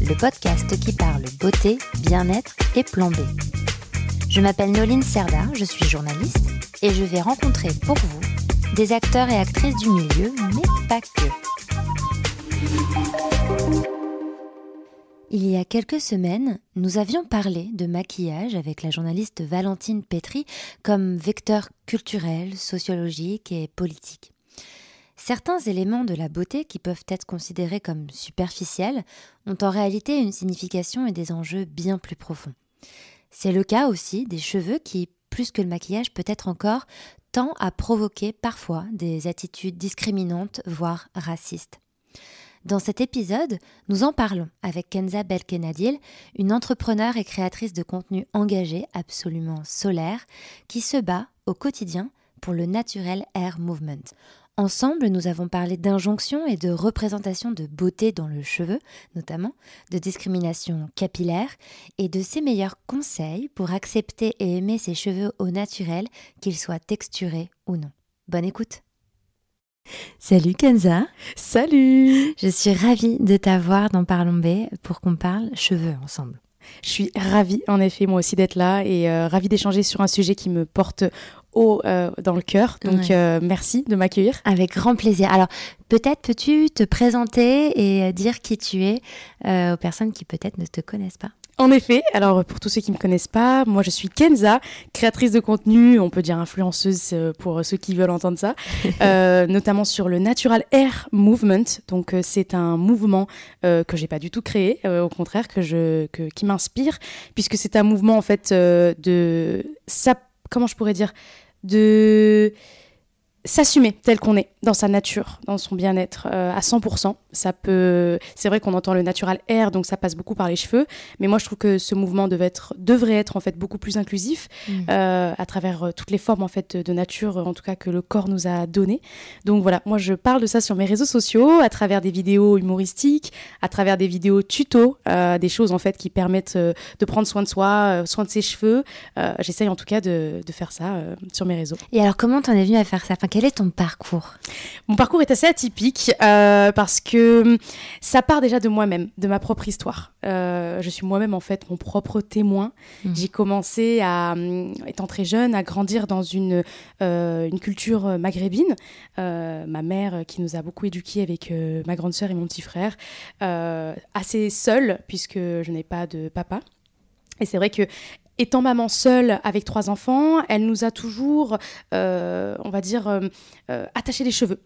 le podcast qui parle beauté, bien-être et plan B. Je m'appelle Noline Serda, je suis journaliste et je vais rencontrer pour vous des acteurs et actrices du milieu, mais pas que. Il y a quelques semaines, nous avions parlé de maquillage avec la journaliste Valentine Petri comme vecteur culturel, sociologique et politique. Certains éléments de la beauté qui peuvent être considérés comme superficiels ont en réalité une signification et des enjeux bien plus profonds. C'est le cas aussi des cheveux qui, plus que le maquillage peut-être encore, tend à provoquer parfois des attitudes discriminantes, voire racistes. Dans cet épisode, nous en parlons avec Kenza Belkenadil, une entrepreneure et créatrice de contenu engagée, absolument solaire, qui se bat au quotidien pour le Natural Hair Movement. Ensemble, nous avons parlé d'injonction et de représentation de beauté dans le cheveu, notamment, de discrimination capillaire et de ses meilleurs conseils pour accepter et aimer ses cheveux au naturel, qu'ils soient texturés ou non. Bonne écoute Salut Kenza Salut Je suis ravie de t'avoir dans Parlons B pour qu'on parle cheveux ensemble. Je suis ravie, en effet, moi aussi d'être là et euh, ravie d'échanger sur un sujet qui me porte haut euh, dans le cœur. Donc, euh, merci de m'accueillir. Avec grand plaisir. Alors, peut-être peux-tu te présenter et dire qui tu es aux personnes qui peut-être ne te connaissent pas? En effet, alors pour tous ceux qui ne me connaissent pas, moi je suis Kenza, créatrice de contenu, on peut dire influenceuse euh, pour ceux qui veulent entendre ça, euh, notamment sur le Natural Air Movement. Donc euh, c'est un mouvement euh, que j'ai pas du tout créé, au contraire que je que, qui m'inspire, puisque c'est un mouvement en fait de ça, comment je pourrais dire, de s'assumer tel qu'on est dans sa nature, dans son bien-être à 100%. Ça peut, c'est vrai qu'on entend le natural air, donc ça passe beaucoup par les cheveux, mais moi je trouve que ce mouvement devait être, devrait être en fait beaucoup plus inclusif mmh. euh, à travers euh, toutes les formes en fait de nature, en tout cas que le corps nous a donné. Donc voilà, moi je parle de ça sur mes réseaux sociaux, à travers des vidéos humoristiques, à travers des vidéos tuto, euh, des choses en fait qui permettent de prendre soin de soi, soin de ses cheveux. J'essaye en tout cas de, de faire ça sur mes réseaux. Et alors comment t'en es venu à faire ça? Enfin, quel est ton parcours? Mon parcours est assez atypique parce que ça part déjà de moi-même, de ma propre histoire. Euh, je suis moi-même en fait mon propre témoin. Mmh. J'ai commencé à, euh, étant très jeune, à grandir dans une, euh, une culture maghrébine. ma mère qui nous a beaucoup éduqués avec ma grande sœur et mon petit frère, assez seule puisque je n'ai pas de papa. Et c'est vrai que étant maman seule avec trois enfants, elle nous a toujours, on va dire, attaché les cheveux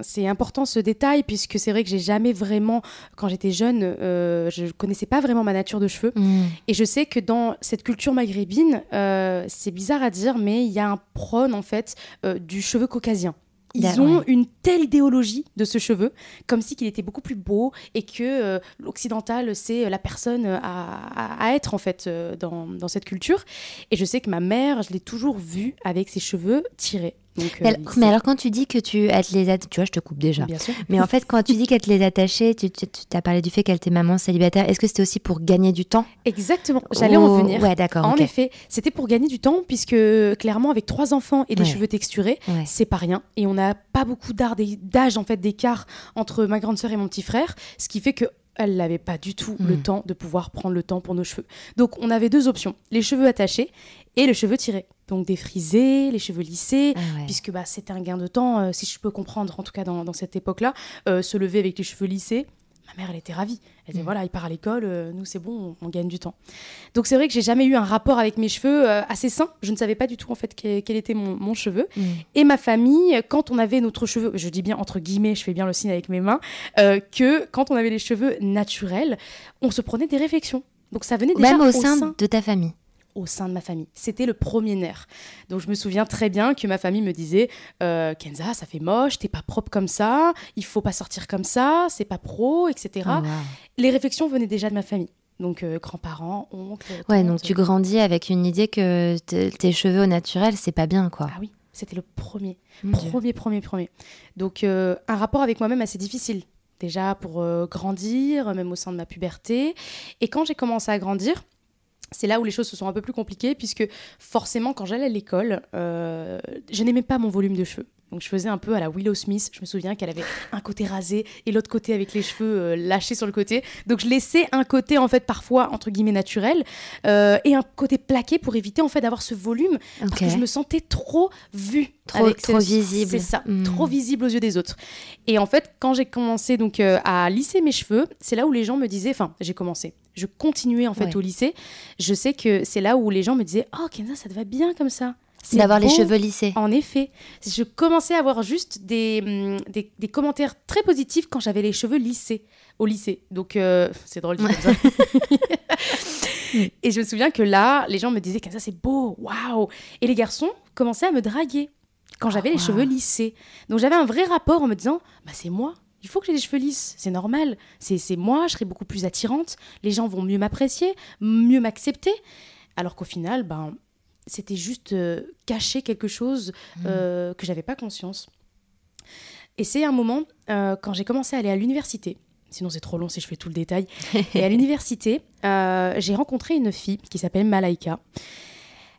c'est important ce détail puisque c'est vrai que j'ai jamais vraiment, quand j'étais jeune, euh, je connaissais pas vraiment ma nature de cheveux. Mm. Et je sais que dans cette culture maghrébine, euh, c'est bizarre à dire, mais il y a un prône en fait euh, du cheveu caucasien. Ils ont une telle idéologie de ce cheveu, comme si qu'il était beaucoup plus beau et que euh, l'occidental, c'est la personne à, à, être en fait dans, dans, cette culture. Et je sais que ma mère, je l'ai toujours vue avec ses cheveux tirés euh, mais, alors, quand tu dis que tu elle les as, tu vois, je te coupe déjà. Bien sûr. Mais en fait, quand tu dis qu'elle te les attachait, tu, tu, as parlé du fait qu'elle était maman célibataire. Est-ce que c'était aussi pour gagner du temps? Exactement. J'allais en oh, venir. Ouais, d'accord. En effet, c'était pour gagner du temps puisque clairement, avec trois enfants et des cheveux texturés, c'est pas rien. Et on n'a pas beaucoup d'âge en fait d'écart entre ma grande sœur et mon petit frère, ce qui fait que elle n'avait pas du tout le hmm. temps de pouvoir prendre le temps pour nos cheveux. Donc on avait deux options, les cheveux attachés et le cheveu tiré. Donc des frisés, les cheveux lissés, ah puisque bah, c'était un gain de temps, euh, si je peux comprendre, en tout cas dans, cette époque-là, euh, se lever avec les cheveux lissés. Ma mère, elle était ravie. Elle disait, mm. voilà, il part à l'école, euh, nous, c'est bon, on, gagne du temps. Donc, c'est vrai que j'ai jamais eu un rapport avec mes cheveux assez sain. Je ne savais pas du tout, en fait, quel, était mon, cheveu. Mm. Et ma famille, quand on avait notre cheveu, je dis bien entre guillemets, je fais bien le signe avec mes mains, que quand on avait les cheveux naturels, on se prenait des réflexions. Donc, ça venait déjà Même au, sein de ta famille au sein de ma famille. C'était le premier nerf. Donc je me souviens très bien que ma famille me disait euh, Kenza, ça fait moche, t'es pas propre comme ça, il faut pas sortir comme ça, c'est pas pro, etc. Les réflexions venaient déjà de ma famille. Donc, euh, grands-parents, oncles. Ouais, donc tu grandis avec une idée que tes cheveux au naturel, c'est pas bien, quoi. Ah oui, c'était le premier. Premier, premier, premier. Donc, euh, un rapport avec moi-même assez difficile. Déjà pour euh, grandir, même au sein de ma puberté. Et quand j'ai commencé à grandir, c'est là où les choses se sont un peu plus compliquées, puisque forcément, quand j'allais à l'école, euh, je n'aimais pas mon volume de cheveux. Donc je faisais un peu à la Willow Smith. Je me souviens qu'elle avait un côté rasé et l'autre côté avec les cheveux euh, lâchés sur le côté. Donc je laissais un côté en fait parfois entre guillemets naturel euh, et un côté plaqué pour éviter en fait d'avoir ce volume parce que je me sentais trop vue. Trop- avec trop visible. C'est ça, Mm. trop visible aux yeux des autres. Et en fait, quand j'ai commencé donc euh, à lisser mes cheveux, c'est là où les gens me disaient, enfin, j'ai commencé, je continuais en fait Ouais. au lycée. Je sais que c'est là où les gens me disaient, oh Kenza, ça te va bien comme ça? C'est D'avoir les cheveux lissés. En effet, je commençais à avoir juste des, hum, des, des commentaires très positifs quand j'avais les cheveux lissés au lycée. Donc, euh, c'est drôle de dire ça. et je me souviens que là, les gens me disaient ça c'est beau, waouh Et les garçons commençaient à me draguer quand j'avais les wow. cheveux lissés. Donc, j'avais un vrai rapport en me disant, bah, c'est moi. Il faut que j'ai des cheveux lisses, c'est normal. C'est moi, je serai beaucoup plus attirante. Les gens vont mieux m'apprécier, mieux m'accepter. Alors qu'au final, ben, c'était juste euh, cacher quelque chose euh, que j'avais pas conscience. Et c'est un moment euh, quand j'ai commencé à aller à l'université. Sinon, c'est trop long si je fais tout le détail. Et à l'université, euh, j'ai rencontré une fille qui s'appelle Malaika.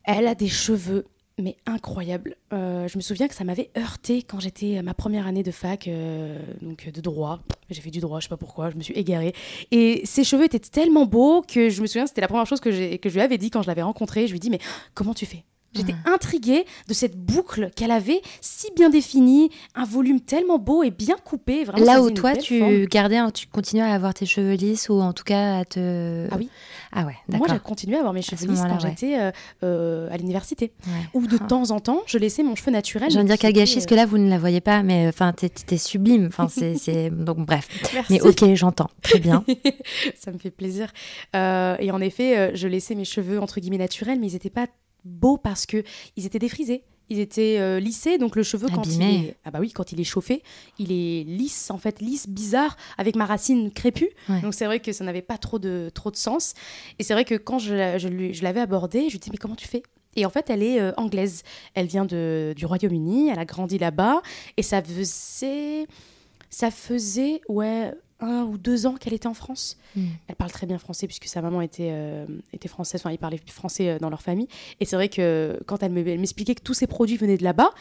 Elle a des cheveux, mais incroyables. Euh, je me souviens que ça m'avait heurté quand j'étais ma première année de fac, euh, donc de droit. J'ai fait du droit, je sais pas pourquoi, je me suis égarée. Et ses cheveux étaient tellement beaux que je me souviens, c'était la première chose que, que je lui avais dit quand je l'avais rencontrée. Je lui dit, mais comment tu fais? J'étais intriguée de cette boucle qu'elle avait si bien définie, un volume tellement beau et bien coupé. Vraiment, Là où toi, tu forme. gardais, tu continuais à avoir tes cheveux lisses ou en tout cas à te. Ah oui. Ah ouais, Moi, d'accord. j'ai continué à avoir mes cheveux lisses quand ouais. j'étais euh, euh, à l'université. Ouais. Ou de Ah. temps en temps, je laissais mon cheveu naturel. Je viens de dire qu'elle gâchait, parce que là, vous ne la voyez pas, mais enfin, t'es sublime. Enfin, c'est, Donc, bref. euh, Merci. Mais ok, j'entends. Très bien. ça me fait plaisir. Euh, et en effet, euh, je laissais mes cheveux entre guillemets naturels, mais ils n'étaient pas beaux parce que ils étaient défrisés. Ils étaient euh, lissés, donc le cheveu quand il est ah bah oui quand il est chauffé, il est lisse en fait lisse bizarre avec ma racine crépue. Ouais. Donc c'est vrai que ça n'avait pas trop de trop de sens. Et c'est vrai que quand je, je l'avais abordée, je lui disais mais comment tu fais? Et en fait, elle est euh, anglaise. Elle vient de, du Royaume-Uni. Elle a grandi là-bas. Et ça faisait, ça faisait ouais, un ou deux ans qu'elle était en France. Mm. Elle parle très bien français puisque sa maman était, euh, était française. Enfin, ils parlaient français euh, dans leur famille. Et c'est vrai que quand elle me- m'expliquait que tous ces produits venaient de là-bas,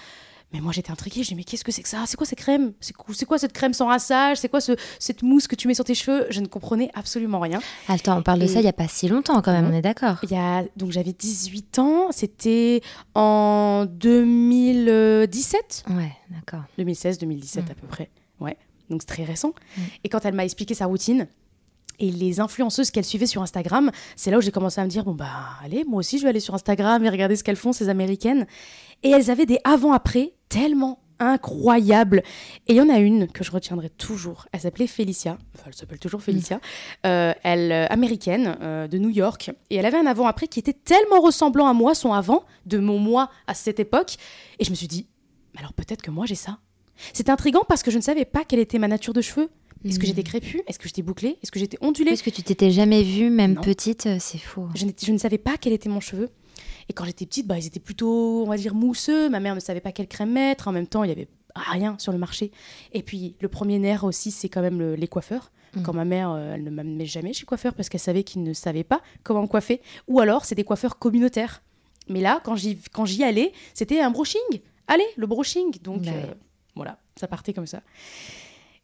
mais moi j'étais intriguée. Je dis mais qu'est-ce que c'est que ça? C'est quoi ces crèmes C'est quoi, cette crème sans rassage C'est quoi ce, cette mousse que tu mets sur tes cheveux? Je ne comprenais absolument rien. Attends, on parle de ça il n'y a pas si longtemps quand même, Non. on est d'accord. A, donc j'avais 18 ans. C'était en 2017 Ouais, d'accord. 2016, 2017 Mm. à peu près. Ouais, donc c'est très récent. Mm. Et quand elle m'a expliqué sa routine et les influenceuses qu'elle suivait sur Instagram, c'est là où j'ai commencé à me dire bon bah allez, moi aussi je vais aller sur Instagram et regarder ce qu'elles font ces américaines. Et elles avaient des avant-après tellement incroyables. Et il y en a une que je retiendrai toujours. Elle s'appelait Felicia. Enfin, elle s'appelle toujours Felicia. Euh, elle euh, américaine euh, de New York. Et elle avait un avant-après qui était tellement ressemblant à moi, son avant, de mon moi à cette époque. Et je me suis dit, alors peut-être que moi j'ai ça. C'était intriguant parce que je ne savais pas quelle était ma nature de cheveux. Est-ce que Mm. j'étais crépue? Est-ce que j'étais bouclée? Est-ce que j'étais ondulée? Parce que tu t'étais jamais vue, même Non. petite, euh, c'est faux. je, ne savais pas quel était mon cheveu. Et quand j'étais petite, bah, ils étaient plutôt, on va dire, mousseux. Ma mère ne savait pas quelle crème mettre. En même temps, il y avait rien sur le marché. Et puis, le premier nerf aussi, c'est quand même le- les coiffeurs. Mm. Quand ma mère, euh, elle ne m'amenait jamais chez coiffeur parce qu'elle savait qu'ils ne savaient pas comment me coiffer. Ou alors, c'est des coiffeurs communautaires. Mais là, quand j'y, quand j'y allais, c'était un brushing. Allez, le brushing. Donc, Ouais. euh, voilà, ça partait comme ça.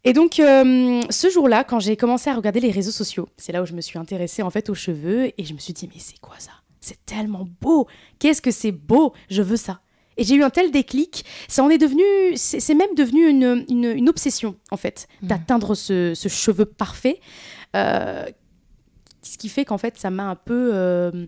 Et donc, euh, ce jour-là, quand j'ai commencé à regarder les réseaux sociaux, c'est là où je me suis intéressée en fait aux cheveux et je me suis dit, mais c'est quoi ça? C'est tellement beau Qu'est-ce que c'est beau Je veux ça. Et j'ai eu un tel déclic, ça en est devenu, c'est même devenu une, une- une obsession en fait, Mhm. d'atteindre ce, ce cheveu parfait. Euh, ce qui fait qu'en fait, ça m'a un peu, euh,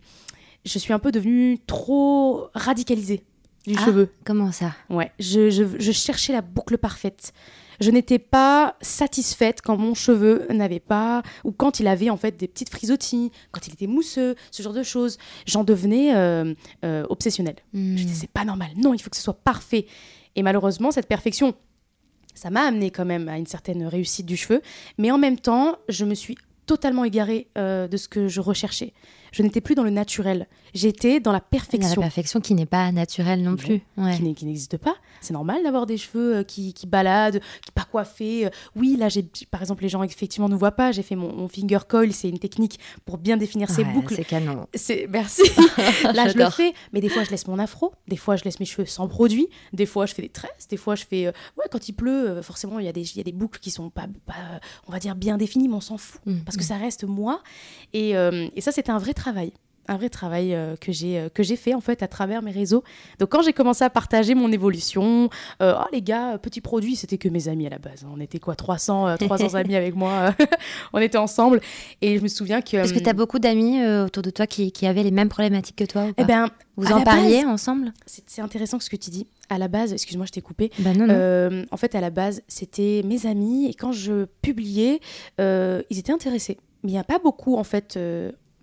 je suis un peu devenue trop radicalisée du Ah. cheveu. Comment ça Ouais, je, je- je cherchais la boucle parfaite. Je n'étais pas satisfaite quand mon cheveu n'avait pas, ou quand il avait en fait des petites frisottis, quand il était mousseux, ce genre de choses. J'en devenais euh, euh, obsessionnelle. Hmm. Je disais, c'est pas normal. Non, il faut que ce soit parfait. Et malheureusement, cette perfection, ça m'a amené quand même à une certaine réussite du cheveu. Mais en même temps, je me suis totalement égarée euh, de ce que je recherchais. Je n'étais plus dans le naturel. J'étais dans la perfection. La perfection qui n'est pas naturelle non, plus. Qui n'existe pas. C'est normal d'avoir des cheveux euh, qui, qui, baladent, qui pas coiffés. Euh. Oui, là, j'ai, par exemple, les gens effectivement ne voient pas. J'ai fait mon, finger coil. C'est une technique pour bien définir ses boucles. C'est canon. C'est merci. là, je le fais. Mais des fois, je laisse mon afro. Des fois, je laisse mes cheveux sans produit. Des fois, je fais des tresses. Des fois, je fais. ouais, quand il pleut, forcément, il y a des, il y a des boucles qui sont pas, pas, on va dire bien définies, mais on s'en fout mm, parce que mm. ça reste moi. Et, et ça, c'était un vrai travail un vrai travail euh, que j'ai euh, que j'ai fait en fait à travers mes réseaux. Donc quand j'ai commencé à partager mon évolution, euh, oh les gars, petit produit, c'était que mes amis à la base. Hein. On était quoi 300 300 amis avec moi. on était ensemble et je me souviens que Est-ce que tu as beaucoup d'amis autour de toi qui, qui, avaient les mêmes problématiques que toi ou Eh ben vous en parliez ensemble C'est intéressant ce que tu dis. À la base, excuse-moi, je t'ai coupé. Bah non, non. en fait, à la base, c'était mes amis et quand je publiais, ils étaient intéressés. Mais il n'y a pas beaucoup en fait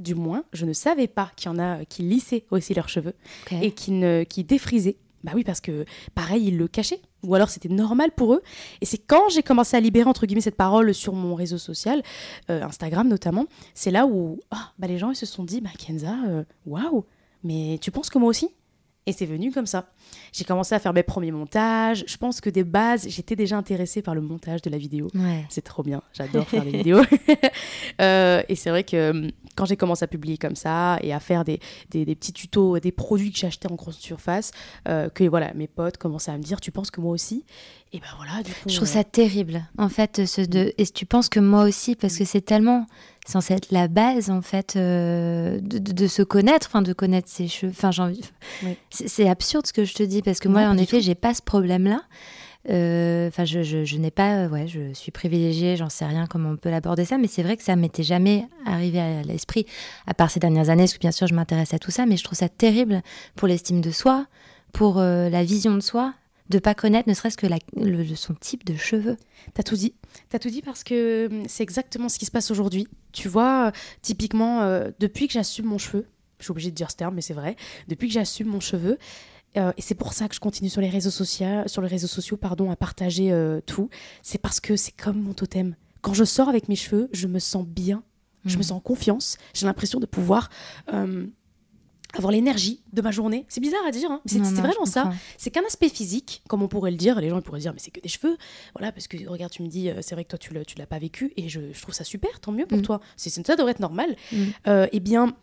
du moins, je ne savais pas qu'il y en a qui lissaient aussi leurs cheveux et qui, ne, qui défrisaient. Bah oui, parce que pareil, ils le cachaient. Ou alors c'était normal pour eux. Et c'est quand j'ai commencé à libérer, entre guillemets, cette parole sur mon réseau social, euh, Instagram notamment, c'est là où ah, bah, les gens ils se sont dit, bah Kenza, euh, waouh, mais tu penses que moi aussi? Et c'est venu comme ça. J'ai commencé à faire mes premiers montages. Je pense que des bases, j'étais déjà intéressée par le montage de la vidéo. C'est trop bien. J'adore faire des vidéos. Euh, et c'est vrai que hum, quand j'ai commencé à publier comme ça et à faire des, des, petits tutos, des produits que j'achetais en grosse surface, euh, que voilà, mes potes commençaient à me dire Tu penses que moi aussi? Et ben voilà, du coup. Je trouve euh, ça terrible. En fait, ce de. Et tu penses que moi aussi, parce que c'est tellement censé être la base en fait euh, de, se connaître, enfin de connaître ses cheveux. Enfin, c'est absurde ce que je te dis parce que moi, en effet, j'ai pas ce problème-là. Euh, enfin, je, je, n'ai pas, ouais, je suis privilégiée, j'en sais rien comment on peut l'aborder ça, mais c'est vrai que ça m'était jamais arrivé à l'esprit, à part ces dernières années, parce que bien sûr, je m'intéresse à tout ça, mais je trouve ça terrible pour l'estime de soi, pour euh, la vision de soi, de pas connaître ne serait-ce que le, son type de cheveux. T'as tout dit. T'as tout dit parce que hum, c'est exactement ce qui se passe aujourd'hui. Tu vois, typiquement, euh, depuis que j'assume mon cheveu, je suis obligée de dire ce terme, mais c'est vrai, depuis que j'assume mon cheveu, euh, et c'est pour ça que je continue sur les réseaux sociaux, sur les réseaux sociaux pardon, à partager euh, tout, c'est parce que c'est comme mon totem. Quand je sors avec mes cheveux, je me sens bien, je me mmh. sens en confiance, j'ai l'impression de pouvoir hum, avoir l'énergie de ma journée. C'est bizarre à dire, hein, c'est vraiment ça. C'est qu'un aspect physique, comme on pourrait le dire. Les gens pourraient dire, mais c'est que des cheveux. Voilà, parce que regarde, tu me dis, euh, c'est vrai que toi, tu ne l'as pas vécu, et je, trouve ça super, tant mieux pour mm. toi. C'est Ça devrait être normal. Mm. Euh, eh bien,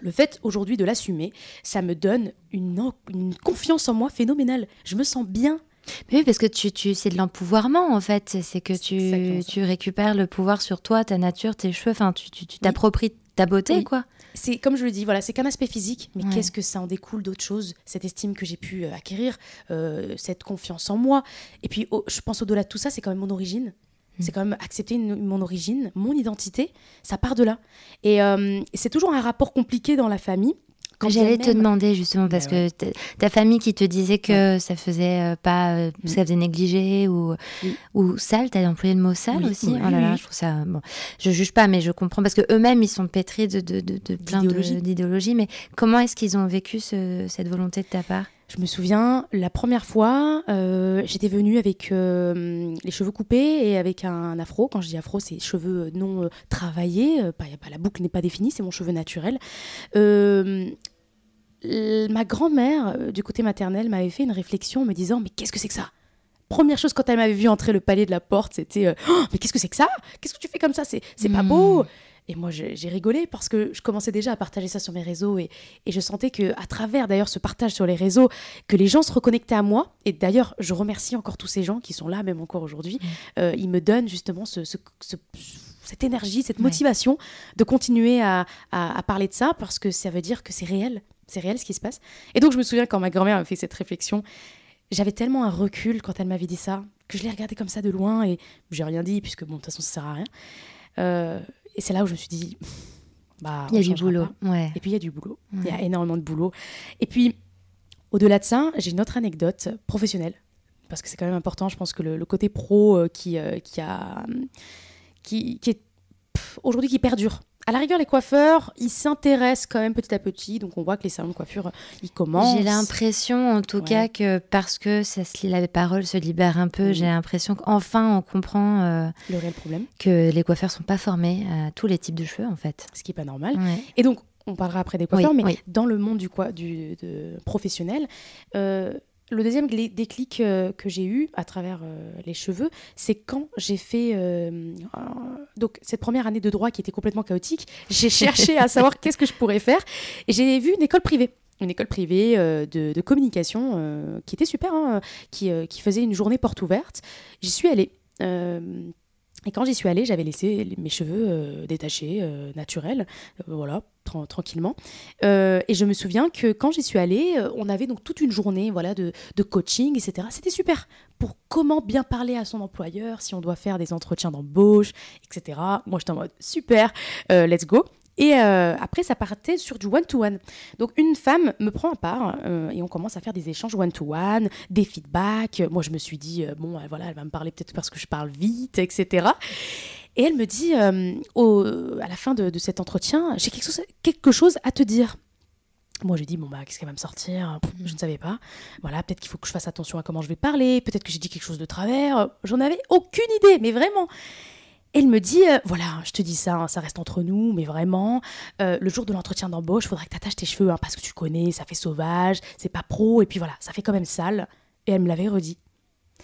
le fait aujourd'hui de l'assumer, ça me donne une, une confiance en moi phénoménale. Je me sens bien oui, parce que tu, tu, c'est de l'empouvoirment en fait. C'est que tu, tu récupères le pouvoir sur toi, ta nature, tes cheveux. Enfin, tu t'appropries ta beauté, quoi c'est comme je le dis, voilà, c'est qu'un aspect physique, mais qu'est-ce que ça en découle d'autres choses Cette estime que j'ai pu euh, acquérir, euh, cette confiance en moi. Et puis, je pense au-delà de tout ça, c'est quand même mon origine. Mm. C'est quand même accepter mon origine, mon identité, ça part de là. Et euh, c'est toujours un rapport compliqué dans la famille J'allais te demander justement parce que ta famille qui te disait que ça faisait euh, pas, euh, mm. ça faisait négligé ou ou sale, t'as employé le mot sale aussi. oh là là, je trouve ça bon. Je juge pas, mais je comprends parce que eux-mêmes ils sont pétris de, de, de, de plein d'idéologies. Mais comment est-ce qu'ils ont vécu cette volonté de ta part? Je me souviens, la première fois, euh, j'étais venue avec les cheveux coupés et avec un, afro. Quand je dis afro, c'est cheveux non travaillés. Pas, pas, la boucle n'est pas définie, c'est mon cheveu naturel ma grand-mère, euh, du côté maternel, m'avait fait une réflexion en me disant Mais qu'est-ce que c'est que ça? Première chose, quand elle m'avait vu entrer le palier de la porte, c'était euh, oh, Mais qu'est-ce que c'est que ça? Qu'est-ce que tu fais comme ça? C'est pas hmm. beau et moi, j'ai rigolé parce que je commençais déjà à partager ça sur mes réseaux et, je sentais que, à travers d'ailleurs ce partage sur les réseaux, que les gens se reconnectaient à moi. Et d'ailleurs, je remercie encore tous ces gens qui sont là, même encore aujourd'hui. Hmm. Euh, ils me donnent justement cette énergie, cette motivation de continuer à, parler de ça parce que ça veut dire que c'est réel, c'est réel ce qui se passe. Et donc je me souviens quand ma grand-mère m'a fait cette réflexion, j'avais tellement un recul quand elle m'avait dit ça, que je l'ai regardé comme ça de loin et j'ai rien dit, puisque bon, de toute façon ça sert à rien. Euh, et c'est là où je me suis dit, bah, il y a du boulot. Ouais. Et puis il y a du boulot, il y a énormément de boulot. Et puis, au-delà de ça, j'ai une autre anecdote professionnelle, parce que c'est quand même important, je pense que le, côté pro euh, qui, euh, qui, a, qui, qui est aujourd'hui qui perdure à la rigueur, les coiffeurs, ils s'intéressent quand même petit à petit. Donc, on voit que les salons de coiffure, ils commencent. J'ai l'impression, en tout Ouais. cas, que parce que ça se, la parole se libère un peu, j'ai l'impression qu'enfin on comprend euh, le réel problème, que les coiffeurs sont pas formés à tous les types de cheveux, en fait. ce qui est pas normal. Ouais. Et donc, on parlera après des coiffeurs, Oui, mais oui. dans le monde du, quoi, du de- professionnel, euh, le deuxième déclic euh, que j'ai eu à travers euh, les cheveux, c'est quand j'ai fait euh, donc cette première année de droit qui était complètement chaotique. J'ai cherché à savoir qu'est-ce que je pourrais faire et j'ai vu une école privée. Une école privée de, de communication qui était super, hein, qui, qui faisait une journée porte ouverte. J'y suis allée. et quand j'y suis allée, j'avais laissé mes cheveux détachés, naturels, voilà, tran- tranquillement. Euh, et je me souviens que quand j'y suis allée, euh, on avait donc toute une journée voilà, de, coaching, etc. C'était super pour comment bien parler à son employeur, si on doit faire des entretiens d'embauche, etc. Moi, j'étais en mode super, euh, let's go. Et après, ça partait sur du one-to-one. Donc, une femme me prend à part et on commence à faire des échanges one-to-one, des feedbacks. Moi, je me suis dit, bon, voilà, elle va me parler peut-être parce que je parle vite, etc. Et elle me dit, euh, au- à la fin de, de cet entretien, j'ai quelque chose, quelque chose à te dire. Moi, je lui dis, bon, bah, qu'est-ce qu'elle va me sortir? Je ne savais pas. Voilà, peut-être qu'il faut que je fasse attention à comment je vais parler. Peut-être que j'ai dit quelque chose de travers. J'en avais aucune idée, mais vraiment. Elle me dit, euh, voilà, je te dis ça, hein, ça reste entre nous, mais vraiment, euh, le jour de l'entretien d'embauche, il faudra que tu attaches tes cheveux, hein, parce que tu connais, ça fait sauvage, c'est pas pro, et puis voilà, ça fait quand même sale. Et elle me l'avait redit.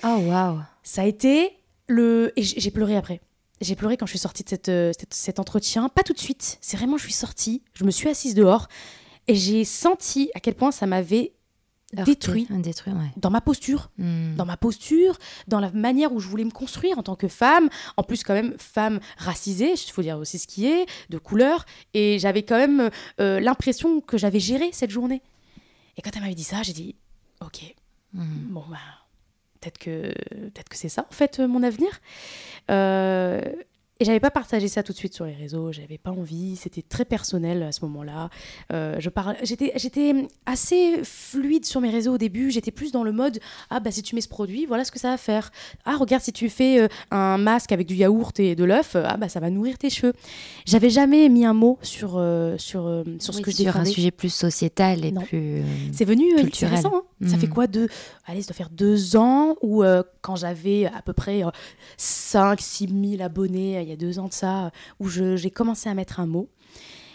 Oh, waouh. Ça a été le. Et j'ai pleuré après. J'ai pleuré quand je suis sortie de cette, euh, cette- cet entretien. Pas tout de suite. C'est vraiment, je suis sortie. Je me suis assise dehors. Et j'ai senti à quel point ça m'avait détruit Détruit, ouais. dans ma posture. Hmm. Dans ma posture, dans la manière où je voulais me construire en tant que femme. En plus, quand même, femme racisée, il faut dire aussi ce qui est, de couleur. Et j'avais quand même euh, l'impression que j'avais géré cette journée. Et quand elle m'avait dit ça, j'ai dit, ok, Hmm. bon bah peut-être que c'est ça en fait euh, mon avenir. Euh, et j'avais pas partagé ça tout de suite sur les réseaux j'avais pas envie c'était très personnel à ce moment-là Euh, je parle j'étais j'étais assez fluide sur mes réseaux au début j'étais plus dans le mode ah bah si tu mets ce produit voilà ce que ça va faire ah regarde si tu fais euh, un masque avec du yaourt et de l'œuf euh, ah bah ça va nourrir tes cheveux j'avais jamais mis un mot sur euh, sur sur ce que je sur un défendais sujet plus sociétal et Non. plus. c'est venu culturel. récent, hein. Ça fait quoi deux Allez, ça doit faire deux ans où quand j'avais à peu près euh, 5 6 000 abonnés, il y a deux ans de ça, où j'ai commencé à mettre un mot.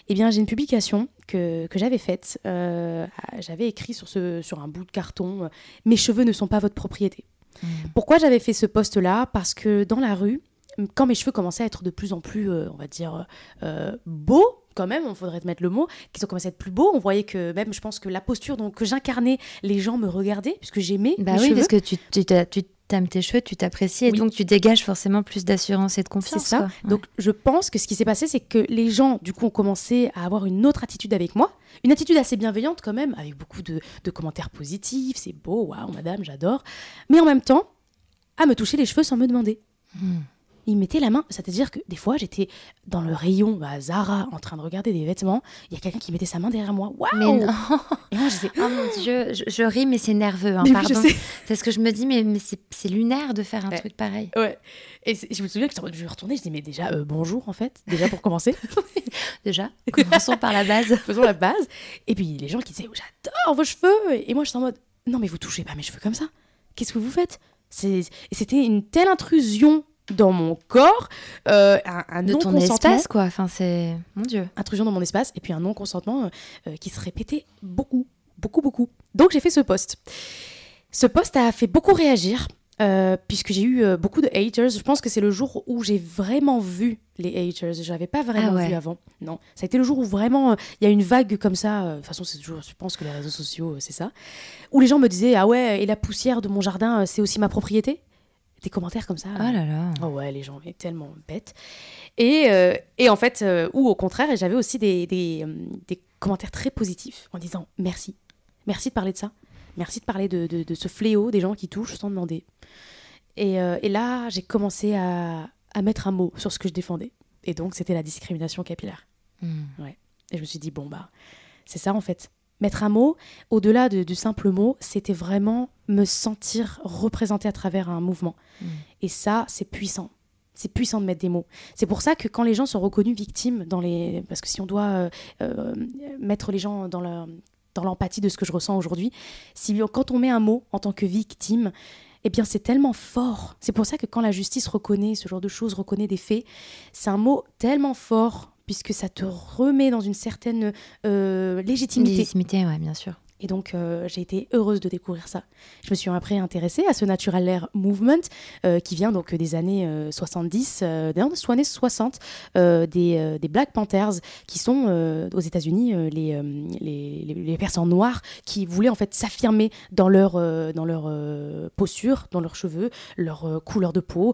Eh bien, j'ai une publication que, que j'avais faite. euh, j'avais écrit sur, ce, sur un bout de carton euh, Mes cheveux ne sont pas votre propriété. Mhm. Pourquoi j'avais fait ce post-là Parce que dans la rue, quand mes cheveux commençaient à être de plus en plus, euh, on va dire, beaux, quand même, il faudrait te mettre le mot, qu'ils ont commencé à être plus beaux, on voyait que même, je pense que la posture donc, que j'incarnais, les gens me regardaient, puisque j'aimais Bah mes oui, cheveux. parce que tu, tu, tu t'aimes tes cheveux, tu t'apprécies et Oui. donc tu dégages forcément plus d'assurance et de C'est confiance. ça. quoi. Ouais. Donc, je pense que ce qui s'est passé, c'est que les gens, du coup, ont commencé à avoir une autre attitude avec moi. Une attitude assez bienveillante, quand même, avec beaucoup de, de commentaires positifs. C'est beau, waouh, madame, j'adore. Mais en même temps, à me toucher les cheveux sans me demander. Hmm. Ils mettaient la main, c'est-à-dire que des fois, j'étais dans le rayon bah, Zara en train de regarder des vêtements. Il y a quelqu'un qui mettait sa main derrière moi. Waouh Mais non, Et moi, je disais, oh mon dieu, je, je ris, mais c'est nerveux, hein, Mais pardon. je sais. Parce que je me dis, mais, mais c'est c'est lunaire de faire un Ouais. truc pareil. Ouais. Et c'est- je me souviens que je vais retourner, je dis, mais déjà, euh, bonjour, en fait, déjà pour commencer. Déjà, commençons par la base. faisons la base. Et puis les gens qui disaient, oh, j'adore vos cheveux. Et moi, j'étais en mode, non, mais vous touchez pas mes cheveux comme ça. Qu'est-ce que vous faites? C'est- c'était une telle intrusion dans mon corps, euh, un, un De ton non-consentement. espace, quoi. Enfin, c'est. Mon dieu. Intrusion dans mon espace, et puis un non-consentement euh, euh, qui se répétait beaucoup, beaucoup, beaucoup. Donc j'ai fait ce post. Ce post a fait beaucoup réagir. euh, puisque j'ai eu beaucoup de haters, je pense que c'est le jour où j'ai vraiment vu les haters. Je n'avais pas vraiment Ah ouais. vu avant. Non, ça a été le jour où vraiment il y a une vague comme ça. De toute façon, c'est toujours, je pense que les réseaux sociaux, c'est ça. Où les gens me disaient ah ouais, et la poussière de mon jardin, c'est aussi ma propriété? Des commentaires comme ça. Oh là là. Oh ouais, les gens, mais tellement bêtes. Et, euh, et en fait, euh, ou au contraire, j'avais aussi des, des, euh, des commentaires très positifs en disant merci. Merci de parler de ça. Merci de parler de, de- de ce fléau des gens qui touchent sans demander. Et, euh, et là, j'ai commencé à, à mettre un mot sur ce que je défendais. Et donc, c'était la discrimination capillaire. Hmm. Et je me suis dit, bon, bah, c'est ça en fait. Mettre un mot, au-delà de- du simple mot, c'était vraiment me sentir représentée à travers un mouvement. Mm. Et ça, c'est puissant. C'est puissant de mettre des mots. C'est pour ça que quand les gens sont reconnus victimes dans les, parce que si on doit euh, euh, mettre les gens dans la dans l'empathie de ce que je ressens aujourd'hui, si quand on met un mot en tant que victime, eh bien c'est tellement fort. C'est pour ça que quand la justice reconnaît ce genre de choses, reconnaît des faits, c'est un mot tellement fort puisque ça te remet dans une certaine euh, légitimité. Légitimité, ouais, bien sûr. Et donc, euh, j'ai été heureuse de découvrir ça. Je me suis après intéressée à ce Natural Air Movement euh, qui vient donc des années 70, euh, des années 60, des, des, Black Panthers qui sont aux États-Unis les, les, les, personnes noires qui voulaient en fait s'affirmer dans leur, dans leur posture, dans leurs cheveux, leur couleur de peau,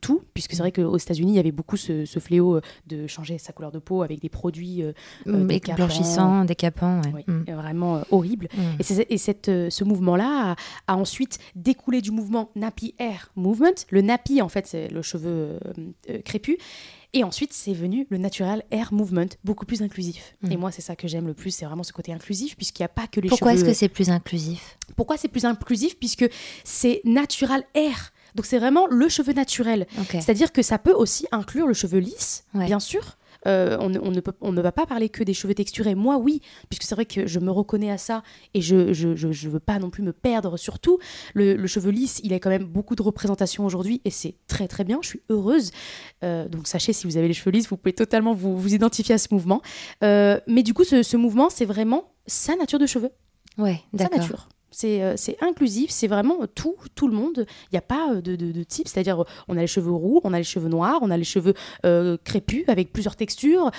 tout, puisque c'est vrai qu'aux États-Unis, il y avait beaucoup ce, ce, fléau de changer sa couleur de peau avec des produits blanchissants, décapants. Ouais. Oui, mm. vraiment euh, horrible. Mm. Et, cette, euh, ce mouvement-là a, ensuite découlé du mouvement Nappy Hair Movement. Le nappy, en fait, c'est le cheveu euh, crépus. Et ensuite, c'est venu le Natural Hair Movement, beaucoup plus inclusif. Mm. Et moi, c'est ça que j'aime le plus, c'est vraiment ce côté inclusif, puisqu'il n'y a pas que les Pourquoi cheveux. Pourquoi est-ce que c'est plus inclusif? Pourquoi c'est plus inclusif? Puisque c'est Natural Hair. Donc c'est vraiment le cheveu naturel. C'est-à-dire que ça peut aussi inclure le cheveu lisse, bien sûr, euh, on, ne peut, on ne va pas parler que des cheveux texturés. Moi, oui, puisque c'est vrai que je me reconnais à ça et je ne je, je, veux pas non plus me perdre. Surtout, le, le, cheveu lisse, il a quand même beaucoup de représentation aujourd'hui et c'est très très bien. Je suis heureuse. Euh, donc sachez, si vous avez les cheveux lisses, vous pouvez totalement vous, vous identifier à ce mouvement. Euh, mais du coup, ce, ce mouvement, c'est vraiment sa nature de cheveux. Ouais, d'accord. Sa nature. Euh, c'est inclusif, c'est vraiment tout, tout le monde. Il n'y a pas euh, de, de, type, c'est-à-dire on a les cheveux roux, on a les cheveux noirs, on a les cheveux euh, crépus avec plusieurs textures.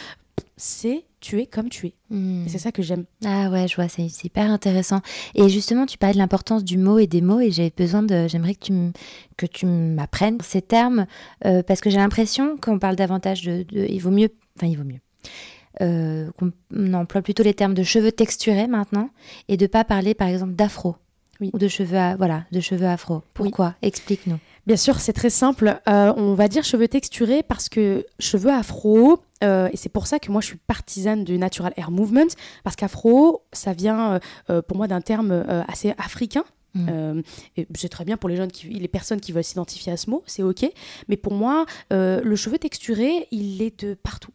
C'est tu es comme tu es. Hmm. C'est ça que j'aime. Ah ouais, je vois, c'est hyper intéressant. Et justement, tu parlais de l'importance du mot et des mots, et j'avais besoin de, j'aimerais que tu que tu m'apprennes ces termes, parce que j'ai l'impression qu'on parle davantage de, de, il vaut mieux, enfin il vaut mieux euh, qu'on emploie plutôt les termes de cheveux texturés maintenant et de pas parler par exemple d'afro ou de cheveux, voilà, de cheveux afro. Pourquoi? Explique-nous. Bien sûr, c'est très simple. Euh, on va dire cheveux texturés parce que cheveux afro, euh, et c'est pour ça que moi je suis partisane du Natural Hair Movement, parce qu'afro, ça vient pour moi d'un terme assez africain. Mm. c'est très bien pour les, jeunes qui, les personnes qui veulent s'identifier à ce mot, c'est ok. Mais pour moi, le cheveu texturé, il est de partout.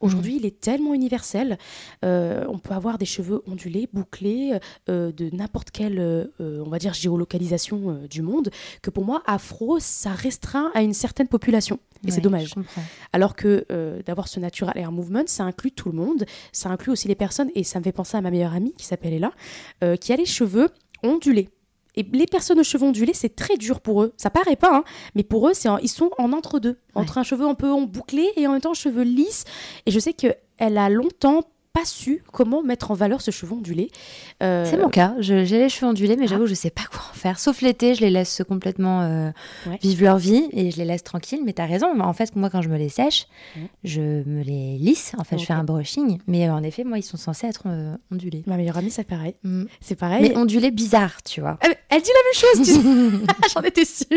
Aujourd'hui, il est tellement universel. Euh, on peut avoir des cheveux ondulés, bouclés, euh, de n'importe quelle, euh, on va dire, géolocalisation du monde, que pour moi, afro, ça restreint à une certaine population. Et c'est dommage. Alors que d'avoir ce Natural Air Movement, ça inclut tout le monde. Ça inclut aussi les personnes, et ça me fait penser à ma meilleure amie qui s'appelle Ella, qui a les cheveux ondulés. Et les personnes aux cheveux ondulés, c'est très dur pour eux. Ça paraît pas, hein, mais pour eux, c'est ils sont en entre-deux. Entre un cheveu un peu bouclé et en même temps un cheveu lisse. Et je sais qu'elle a longtemps su comment mettre en valeur ce cheveu ondulé. Euh, c'est mon cas. J'ai les cheveux ondulés, mais j'avoue, ah. je sais pas quoi en faire. Sauf l'été, je les laisse complètement euh, vivre leur vie et je les laisse tranquilles. Mais tu as raison. En fait, moi, quand je me les sèche, je me les lisse. En fait, je fais un brushing. Mais en effet, moi, ils sont censés être euh, ondulés. Ma meilleure amie, c'est pareil. Mm. C'est pareil. Mais ondulé bizarre, tu vois. Elle, dit la même chose. J'en étais sûre.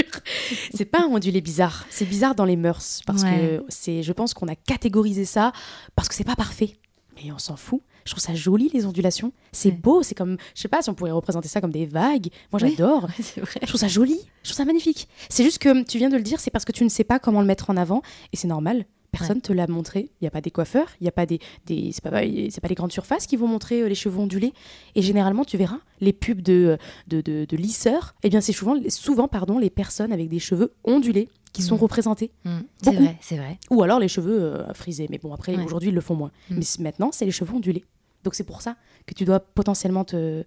C'est pas un ondulé bizarre. C'est bizarre dans les mœurs parce que c'est. Je pense qu'on a catégorisé ça parce que c'est pas parfait et on s'en fout. Je trouve ça joli les ondulations. C'est beau, c'est comme, je sais pas si on pourrait représenter ça comme des vagues. Moi j'adore. je trouve ça joli, je trouve ça magnifique. C'est juste que tu viens de le dire, c'est parce que tu ne sais pas comment le mettre en avant et c'est normal. Personne ne te l'a montré. Il n'y a pas des coiffeurs, il y a pas des, des c'est pas, pas les grandes surfaces qui vont montrer euh, les cheveux ondulés. Et généralement, tu verras les pubs de de, de, de lisseurs. Eh bien, c'est souvent, souvent pardon, les personnes avec des cheveux ondulés qui sont mm. représentés. Mm. C'est vrai, c'est vrai. Ou alors les cheveux euh, frisés. Mais bon, après, aujourd'hui, ils le font moins. Mm. Mais maintenant, c'est les cheveux ondulés. Donc c'est pour ça que tu dois potentiellement te,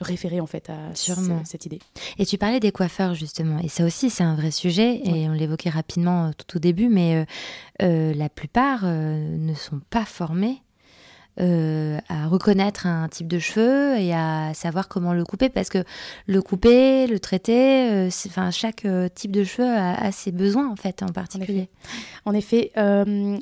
référer en fait à cette idée. Et tu parlais des coiffeurs justement, et ça aussi c'est un vrai sujet, et on l'évoquait rapidement euh, tout au début, mais euh, la plupart ne sont pas formés euh, à reconnaître un type de cheveux et à savoir comment le couper parce que le couper, le traiter, euh, chaque euh, type de cheveux a, ses besoins en fait en particulier. En effet,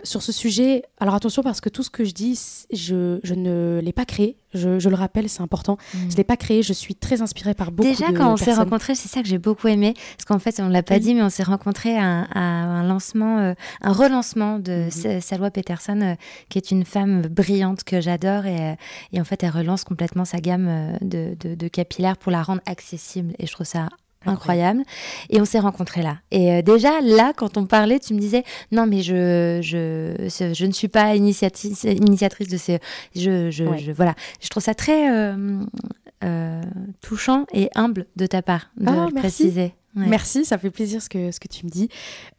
sur ce sujet, alors attention parce que tout ce que je dis, je, je ne l'ai pas créé, je, le rappelle, c'est important. Mm. Je ne l'ai pas créé, je suis très inspirée par beaucoup Déjà, de quand on s'est rencontrés, c'est ça que j'ai beaucoup aimé. Parce qu'en fait, on ne l'a pas dit, mais on s'est rencontrés à, un lancement, euh, un relancement de mm Salwa Peterson, euh, qui est une femme brillante que j'adore. Et, euh, et, en fait, elle relance complètement sa gamme de, de, de capillaires pour la rendre accessible. Et je trouve ça incroyable. Et on s'est rencontrés là. Et euh, déjà, là, quand on parlait, tu me disais, non, mais je, je, je ne suis pas initiatrice, initiatrice de ces... Je, je, je, voilà. Je trouve ça très euh, touchant et humble de ta part de Ah, le merci. préciser. Ouais. Merci, ça fait plaisir ce que, ce que tu me dis.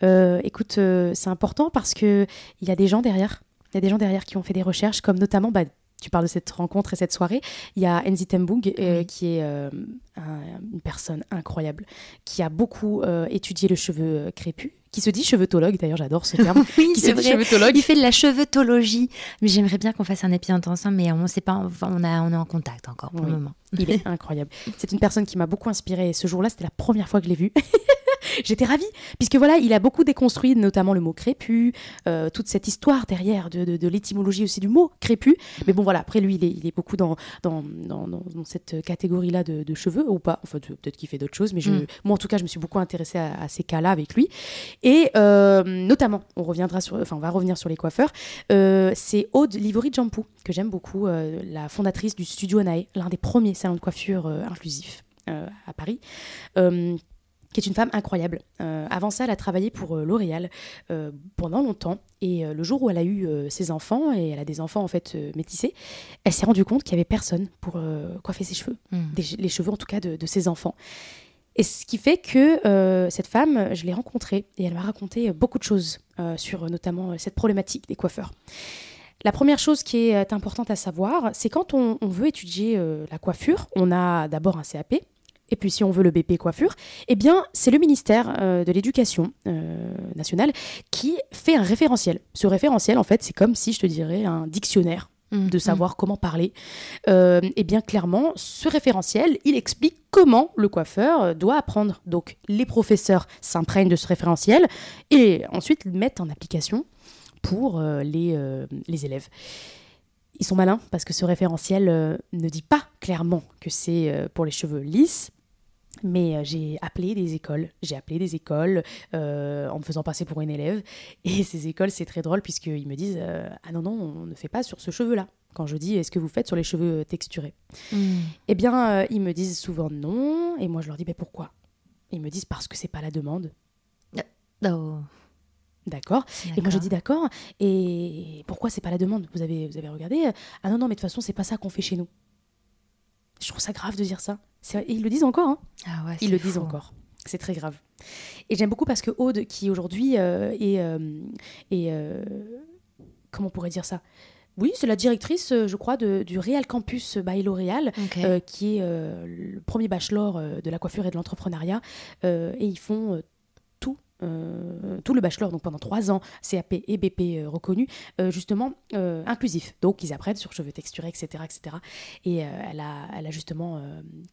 Euh, écoute, euh, c'est important parce qu'il y a des gens derrière. Il y a des gens derrière qui ont fait des recherches, comme notamment, bah, tu parles de cette rencontre et cette soirée. Il y a Enzi Tembung, euh, Oui. qui est euh, un- une personne incroyable, qui a beaucoup euh, étudié le cheveu crépus, qui se dit cheveutologue, d'ailleurs, j'adore ce terme. Oui, qui se dit cheveutologue. Il fait de la chevetologie. Mais j'aimerais bien qu'on fasse un épisode ensemble, mais on sait pas, enfin, on, a, on est en contact encore pour Oui. le moment. Il est incroyable. C'est une personne qui m'a beaucoup inspirée. Et ce jour-là, c'était la première fois que je l'ai vu. J'étais ravie, puisque voilà, il a beaucoup déconstruit, notamment le mot crépus, euh, toute cette histoire derrière de, de- de l'étymologie aussi du mot crépus. Mais bon, voilà, après lui, il est, il est beaucoup dans, dans, dans- cette catégorie-là de, de cheveux, ou pas. Enfin, peut-être qu'il fait d'autres choses, mais je, Mm. moi, en tout cas, je me suis beaucoup intéressée à, à ces cas-là avec lui. Et euh, notamment, on reviendra sur, enfin, on va revenir sur les coiffeurs. Euh, c'est Aude Livori Jampou, que j'aime beaucoup, la fondatrice du Studio Nae, l'un des premiers salons de coiffure inclusifs euh, à Paris. Euh, qui est une femme incroyable. Euh, avant ça, elle a travaillé pour euh, L'Oréal euh, pendant longtemps. Et le jour où elle a eu ses enfants, et elle a des enfants en fait métissés, elle s'est rendue compte qu'il n'y avait personne pour coiffer ses cheveux Mm. des- les cheveux en tout cas de, de ses enfants. Et ce qui fait que cette femme, je l'ai rencontrée et elle m'a raconté beaucoup de choses sur notamment cette problématique des coiffeurs. La première chose qui est importante à savoir, c'est quand on, on veut étudier la coiffure, on a d'abord un CAP. Et puis si on veut le BP coiffure, eh bien c'est le ministère euh, de l'Éducation euh, nationale qui fait un référentiel. Ce référentiel, en fait, c'est comme si je te dirais un dictionnaire Mm. de savoir comment parler. Euh, et bien clairement, ce référentiel, il explique comment le coiffeur euh, doit apprendre. Donc les professeurs s'imprègnent de ce référentiel et ensuite le mettent en application pour les, les élèves. Ils sont malins parce que ce référentiel euh, ne dit pas clairement que c'est euh, pour les cheveux lisses. Mais euh, j'ai appelé des écoles, j'ai appelé des écoles euh, en me faisant passer pour une élève. Et ces écoles, c'est très drôle puisqu'ils me disent euh, Ah non, non, on ne fait pas sur ce cheveu-là. Quand je dis Est-ce que vous faites sur les cheveux texturés? Mm. Eh bien, euh, ils me disent souvent non. Et moi, je leur dis Mais pourquoi? Ils me disent Parce que c'est pas la demande. Oh, D'accord Et moi, je dis D'accord. Et pourquoi c'est pas la demande? Vous avez, vous avez regardé? Ah non, non, mais de toute façon, c'est pas ça qu'on fait chez nous. Je trouve ça grave de dire ça. Et ils le disent encore. Hein Ah ouais, Ils le disent encore. C'est très grave. Et j'aime beaucoup parce que Aude, qui aujourd'hui euh, est, euh, est, euh, comment on pourrait dire ça? Oui, c'est la directrice, je crois, de- du Real Campus by L'Oréal, euh, qui est euh, le premier bachelor euh, de la coiffure et de l'entrepreneuriat. Et ils font tout. euh, tout le bachelor, donc pendant trois ans, CAP et BP euh, reconnus, euh, justement inclusif. Donc ils apprennent sur cheveux texturés, etc. etc. Et elle, a, elle a justement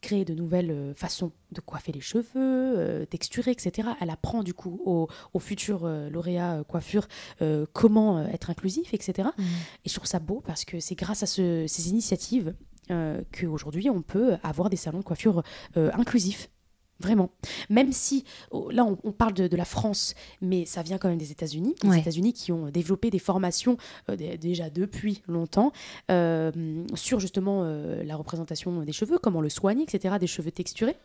créé de nouvelles façons de coiffer les cheveux, texturés, etc. Elle apprend du coup aux, aux futurs lauréats coiffure comment être inclusif, etc. Mm. Et je trouve ça beau parce que c'est grâce à ce- ces initiatives euh, qu'aujourd'hui on peut avoir des salons de coiffure euh, inclusifs. Vraiment. Même si, oh, là on, on parle de, de la France, mais ça vient quand même des États-Unis. Les Ouais. États-Unis qui ont développé des formations euh, dé- déjà depuis longtemps euh, sur justement euh, la représentation des cheveux, comment le soigner, etc., des cheveux texturés.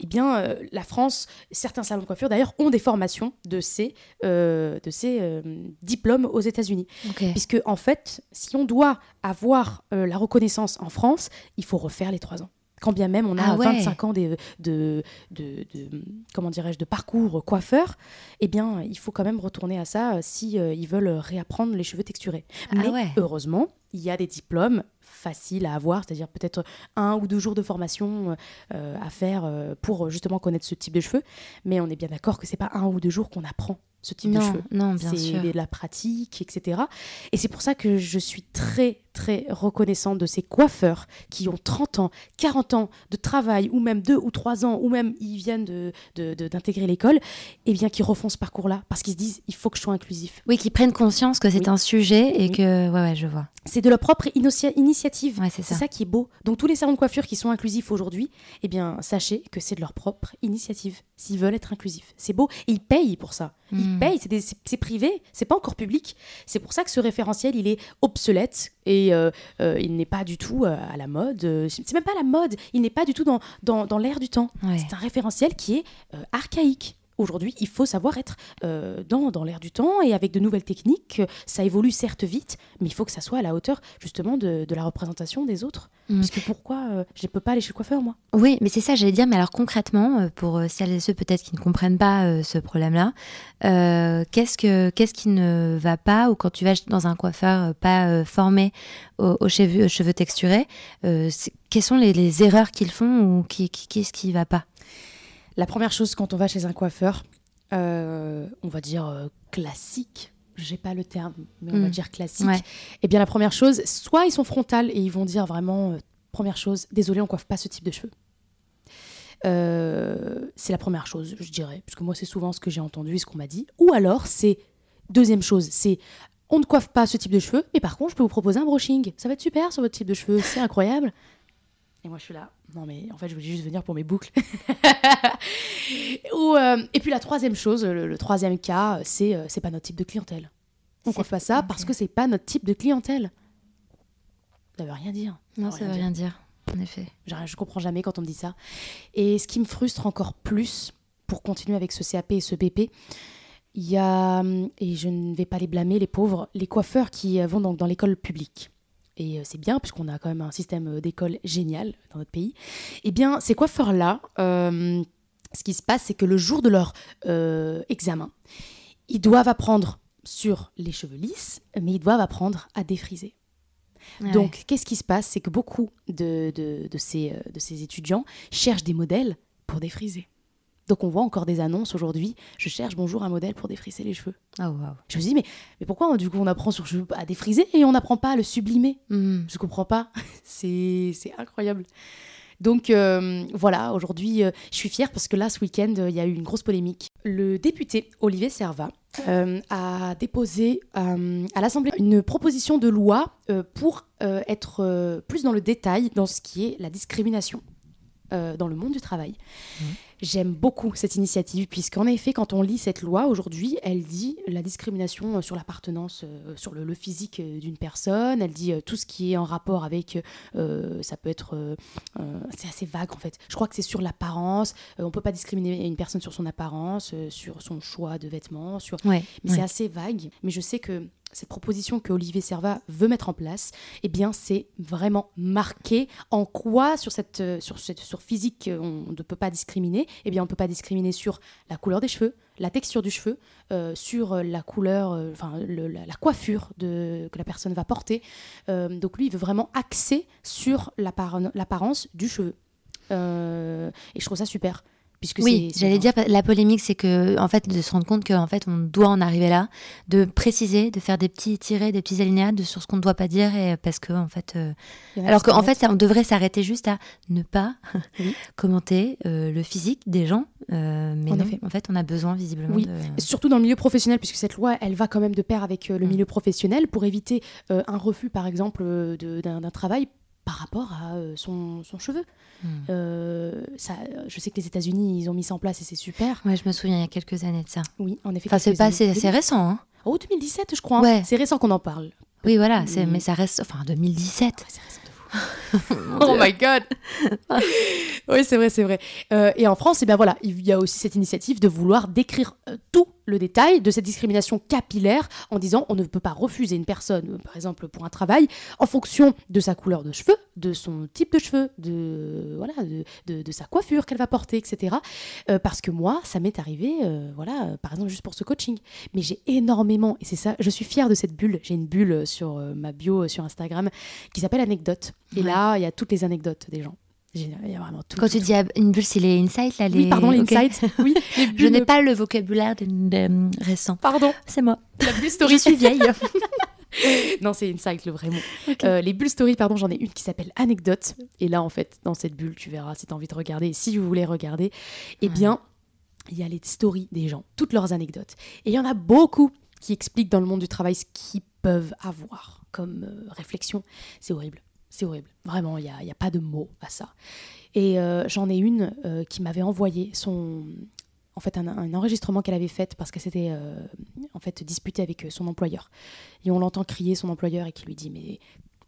Eh bien, la France, certains salons de coiffure d'ailleurs ont des formations de ces, de ces diplômes aux États-Unis. Puisque, en fait, si on doit avoir la reconnaissance en France, il faut refaire les trois ans. Quand bien même on a Ah ouais. 25 ans de, de, de- de- comment dirais-je, de parcours coiffeur, eh bien, il faut quand même retourner à ça euh, si euh, ils veulent réapprendre les cheveux texturés. Ah Mais ouais. heureusement, il y a des diplômes faciles à avoir, c'est-à-dire peut-être un ou deux jours de formation euh, à faire euh, pour justement connaître ce type de cheveux. Mais on est bien d'accord que c'est pas un ou deux jours qu'on apprend ce type de cheveux non, bien c'est sûr. de la pratique, etc. Et c'est pour ça que je suis très, très reconnaissante de ces coiffeurs qui ont 30 ans, 40 ans de travail, ou même 2 ou 3 ans, ou même ils viennent de- de- de- d'intégrer l'école, et bien qui refont ce parcours-là, parce qu'ils se disent, il faut que je sois inclusif. Oui, qui prennent conscience que c'est Oui. un sujet et Oui. que. Ouais, ouais, je vois. C'est de leur propre initia- initiative. Ouais, c'est c'est ça. ça. qui est beau. Donc tous les salons de coiffure qui sont inclusifs aujourd'hui, eh bien sachez que c'est de leur propre initiative. S'ils veulent être inclusifs, c'est beau. Et ils payent pour ça. Ils Mm. payent. C'est privé. C'est pas encore public. C'est pour ça que ce référentiel il est obsolète et euh, euh, il n'est pas du tout euh, à la mode. C'est même pas à la mode. Il n'est pas du tout dans dans, dans l'air du temps. Ouais. C'est un référentiel qui est archaïque. Aujourd'hui, il faut savoir être euh, dans, dans l'air du temps et avec de nouvelles techniques. Ça évolue certes vite, mais il faut que ça soit à la hauteur justement de, de la représentation des autres. Mm. Parce que pourquoi euh, je ne peux pas aller chez le coiffeur, moi? Oui, mais c'est ça, j'allais dire. Mais alors concrètement, euh, pour celles et ceux peut-être qui ne comprennent pas euh, ce problème-là, qu'est-ce que qu'est-ce qui ne va pas ou quand tu vas dans un coiffeur pas formé aux, aux cheveux, aux cheveux texturés, quelles sont les, les erreurs qu'ils font ou qui, qui- qu'est-ce qui va pas? La première chose quand on va chez un coiffeur, euh, on va dire euh, classique, j'ai pas le terme, mais on va Mm. dire classique. Ouais. Eh bien, la première chose, soit ils sont frontales et ils vont dire vraiment, euh, première chose, désolé, on coiffe pas ce type de cheveux. Euh, c'est la première chose, je dirais, parce que moi, c'est souvent ce que j'ai entendu et ce qu'on m'a dit. Ou alors, c'est deuxième chose, c'est on ne coiffe pas ce type de cheveux, mais par contre, je peux vous proposer un brushing. Ça va être super sur votre type de cheveux, c'est incroyable. Et moi, je suis là. Non, mais en fait, je voulais juste venir pour mes boucles. Ou, euh, et puis la troisième chose, le, le troisième cas, c'est euh, c'est pas notre type de clientèle. On coiffe pas ça parce que c'est pas notre type de clientèle. Ça veut rien dire. Non, veut ça veut rien dire. En effet. Je, je comprends jamais quand on me dit ça. Et ce qui me frustre encore plus, pour continuer avec ce CAP et ce BP, il y a, hum, et je ne vais pas les blâmer, les pauvres, les coiffeurs qui euh, vont donc dans l'école publique. Et euh, c'est bien, puisqu'on a quand même un système euh, d'école génial dans notre pays. Eh bien, ces coiffeurs-là, euh, ce qui se passe, c'est que le jour de leur euh, examen, ils doivent apprendre sur les cheveux lisses, mais ils doivent apprendre à défriser. Donc, qu'est-ce qui se passe? C'est que beaucoup de, de, de ces, de ces étudiants cherchent des modèles pour défriser. Donc, on voit encore des annonces aujourd'hui. Je cherche, bonjour, un modèle pour défriser les cheveux. Oh, wow. Je me dis, mais, mais pourquoi, du coup, on apprend sur cheveux à défriser et on n'apprend pas à le sublimer? Mm. Je comprends pas. C'est incroyable. Donc euh, voilà, aujourd'hui, euh, je suis fière parce que là, ce week-end, euh, il y a eu une grosse polémique. Le député Olivier Servat a déposé à l'Assemblée une proposition de loi pour être plus dans le détail dans ce qui est la discrimination dans le monde du travail. J'aime beaucoup cette initiative puisqu'en effet, quand on lit cette loi aujourd'hui, elle dit la discrimination euh, sur l'appartenance, euh, sur le, le physique euh, d'une personne, elle dit euh, tout ce qui est en rapport avec, euh, ça peut être, c'est assez vague en fait. Je crois que c'est sur l'apparence, on peut pas discriminer une personne sur son apparence, sur son choix de vêtements, sur Ouais. mais ouais. c'est assez vague. Mais je sais que cette proposition que Olivier Servat veut mettre en place, eh bien, c'est vraiment marqué en quoi sur cette euh, sur cette physique euh, on ne peut pas discriminer. Eh bien, on ne peut pas discriminer sur la couleur des cheveux, la texture du cheveu, euh, sur la couleur, enfin la, coiffure que la personne va porter. Donc lui, il veut vraiment axer sur l'appar- l'apparence du cheveu. Et je trouve ça super. Puisque Oui, j'allais dire la polémique, c'est que en fait de se rendre compte qu'en fait on doit en arriver là, de préciser, de faire des petits tirés, des petits alinéas de sur ce qu'on ne doit pas dire et parce que en fait, euh, alors qu'en fait on devrait s'arrêter juste à ne pas Oui. commenter euh, le physique des gens, euh, mais En non, effet. en fait on a besoin visiblement Oui. de. Surtout dans le milieu professionnel, puisque cette loi, elle va quand même de pair avec le Mm. milieu professionnel pour éviter un refus, par exemple, d'un travail par rapport à euh, son, son cheveu. Hmm. Euh, ça, je sais que les États-Unis, ils ont mis ça en place et c'est super. Ouais, je me souviens il y a quelques années de ça. Oui, en effet. Enfin, c'est pas assez, c'est récent, hein. Oh, 2017, je crois. hein. Ouais. C'est récent qu'on en parle. Oui, voilà, c'est, mais ça reste, enfin 2017. Ouais, c'est récent. oh my god Oui, c'est vrai, c'est vrai. Euh, et en France, eh bien voilà, il y a aussi cette initiative de vouloir décrire euh, tout le détail de cette discrimination capillaire en disant on ne peut pas refuser une personne, euh, par exemple pour un travail, en fonction de sa couleur de cheveux, de son type de cheveux, de voilà, de, de- de sa coiffure qu'elle va porter, etc. Euh, parce que moi, ça m'est arrivé, euh, voilà, euh, par exemple juste pour ce coaching. Mais j'ai énormément, et c'est ça, je suis fière de cette bulle. J'ai une bulle sur euh, ma bio sur Instagram qui s'appelle anecdote. Et Ouais. là, il y a toutes les anecdotes des gens. Il y a vraiment tout. Quand tout, tu dis une bulle, c'est les insights là, les. oui, pardon, les insights. Oui, les Je n'ai pas le vocabulaire de, de- récent. Pardon, C'est moi. la bulle Je story. suis vieille. non, c'est Insight, le vrai mot. Euh, les bulles story, pardon, j'en ai une qui s'appelle Anecdote. Et là, en fait, dans cette bulle, tu verras si tu as envie de regarder. Et si vous voulez regarder, eh bien, il y a les stories des gens, toutes leurs anecdotes. Et il y en a beaucoup qui expliquent dans le monde du travail ce qu'ils peuvent avoir comme euh, réflexion. C'est horrible. C'est horrible. Vraiment, il n'y a, y a pas de mots à ça. Et euh, j'en ai une qui m'avait envoyé son, en fait, un, un enregistrement qu'elle avait fait parce qu'elle s'était euh, en fait disputée avec euh, son employeur. Et on l'entend crier son employeur et qui lui dit mais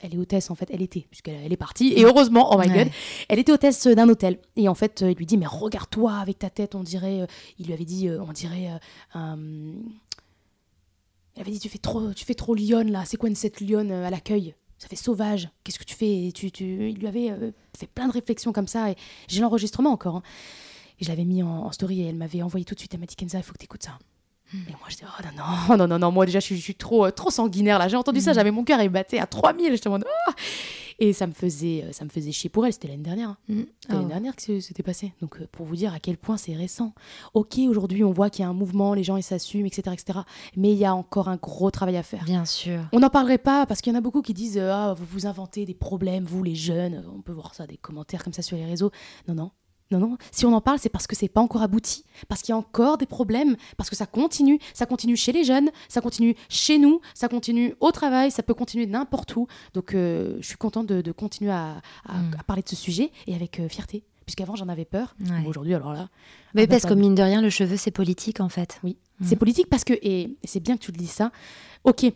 elle est hôtesse en fait, elle était puisqu'elle elle est partie et heureusement, oh my Ouais. god, elle était hôtesse d'un hôtel et en fait euh, il lui dit mais regarde-toi avec ta tête, on dirait, euh, il lui avait dit euh, on dirait euh, un- il avait dit tu fais trop, tu fais trop lionne là, c'est quoi une cette lionne euh, à l'accueil? Ça fait sauvage. Qu'est-ce que tu fais? Tu, tu... Il lui avait euh, fait plein de réflexions comme ça. Et j'ai l'enregistrement encore. hein. Et je l'avais mis en, en story et elle m'avait envoyé tout de suite. Elle m'a dit Kenza, il faut que tu écoutes ça. Et moi, je dis, oh non, non, non, non, non, moi déjà, je suis, je suis trop, euh, trop sanguinaire là. J'ai entendu ça, j'avais mon cœur, il battait à 3000. J'étais en Ah Et ça me, faisait, euh, ça me faisait chier pour elle. C'était l'année dernière. hein. Mm. C'était Oh. l'année dernière que c'était passé. Donc, euh, pour vous dire à quel point c'est récent. Ok, aujourd'hui, on voit qu'il y a un mouvement, les gens, ils s'assument, etc., etc. Mais il y a encore un gros travail à faire. Bien sûr. On n'en parlerait pas parce qu'il y en a beaucoup qui disent ah vous vous inventez des problèmes vous les jeunes on peut voir ça des commentaires comme ça sur les réseaux non non non non si on en parle c'est parce que c'est pas encore abouti parce qu'il y a encore des problèmes parce que ça continue ça continue chez les jeunes ça continue chez nous ça continue au travail ça peut continuer n'importe où donc euh, je suis contente de, de continuer à, à- à parler de ce sujet et avec euh, fierté puisqu'avant j'en avais peur Ouais. Aujourd'hui alors là Mais Ah parce que mine de rien, le cheveu, c'est politique en fait. oui, Mm. c'est politique parce que, et, et c'est bien que tu le dises ça, ok,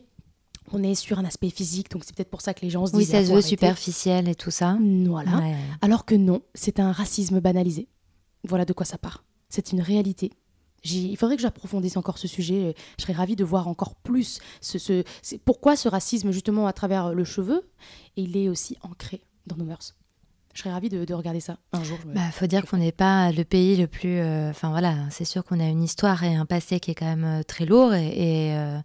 on est sur un aspect physique, donc c'est peut-être pour ça que les gens se Oui, disent. ça ah, se veut superficiel et tout ça. Voilà. Ouais. Alors que non, c'est un racisme banalisé. Voilà de quoi ça part. C'est une réalité. Il faudrait que j'approfondisse encore ce sujet. Je serais ravie de voir encore plus ce, pourquoi ce racisme, justement, à travers le cheveu, il est aussi ancré dans nos mœurs. Je serais ravie de, de regarder ça un jour. me- Bah, faut dire qu'on n'est pas le pays le plus. euh, Enfin voilà, c'est sûr qu'on a une histoire et un passé qui est quand même euh, très lourd et. et, euh,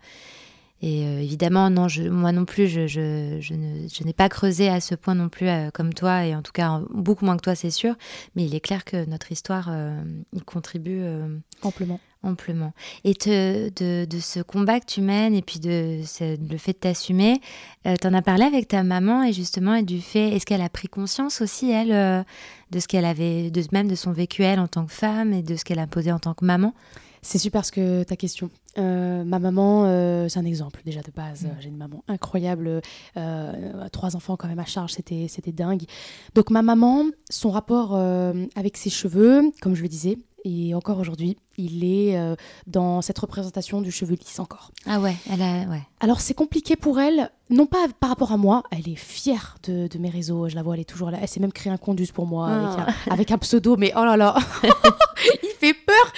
et, euh, évidemment, non, je, moi non plus, je, n'ai pas creusé à ce point non plus euh, comme toi, et en tout cas beaucoup moins que toi, c'est sûr. Mais il est clair que notre histoire, euh, il contribue euh, Amplement. amplement. Et te- de, de ce combat que tu mènes et puis de ce- le fait de t'assumer, euh, t'en as parlé avec ta maman et justement et du fait, est-ce qu'elle a pris conscience aussi elle euh, de ce qu'elle avait, de même de son vécu elle en tant que femme et de ce qu'elle a posé en tant que maman? C'est super ce que ta question. Euh, ma maman, euh, c'est un exemple déjà de base. Mm. J'ai une maman incroyable, euh, trois enfants quand même à charge, c'était c'était dingue. Donc ma maman, son rapport avec ses cheveux, comme je le disais, et encore aujourd'hui, il est euh, dans cette représentation du cheveu lisse encore. Ah ouais, elle a, ouais. Alors c'est compliqué pour elle, non pas par rapport à moi, elle est fière de, de mes réseaux, je la vois, elle est toujours là, elle s'est même créé un juste pour moi avec, Ah. un, avec un pseudo, mais oh là là, il fait peur,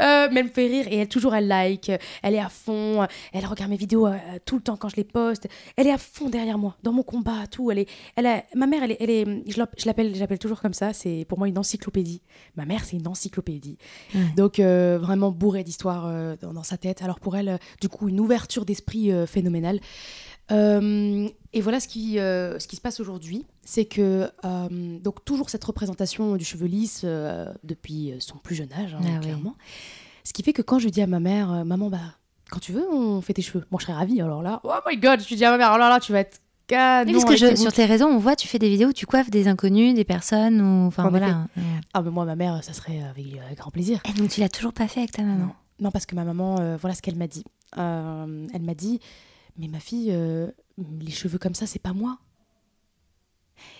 Euh, mais elle me fait rire et elle toujours elle like, elle est à fond, elle regarde mes vidéos euh, tout le temps quand je les poste, elle est à fond derrière moi, dans mon combat, tout, elle est, elle a, ma mère, elle est, elle est je l'app- je l'appelle, toujours comme ça, c'est pour moi une encyclopédie, ma mère c'est une encyclopédie, donc euh, vraiment bourrée d'histoires euh, dans, dans sa tête. Alors pour elle, euh, du coup, une ouverture d'esprit euh, phénoménale. Euh, et voilà ce qui, euh, ce qui se passe aujourd'hui, c'est que euh, donc toujours cette représentation du cheveu lisse euh, depuis son plus jeune âge, hein, Ah oui. clairement. Ce qui fait que quand je dis à ma mère, euh, maman, bah quand tu veux, on fait tes cheveux. Moi, je serais ravie. Alors là, oh my god, je dis à ma mère, alors là, tu vas être canon. Oui, parce que avec je- tes sur tes réseaux, on voit, tu fais des vidéos où tu coiffes des inconnus, des personnes, ou enfin En voilà. Ouais. Ah, mais moi, ma mère, ça serait avec euh, grand plaisir. Et donc tu l'as toujours pas fait avec ta maman? Non. Non, parce que ma maman, euh, voilà ce qu'elle m'a dit. Euh, elle m'a dit, mais ma fille, les cheveux comme ça, c'est pas moi.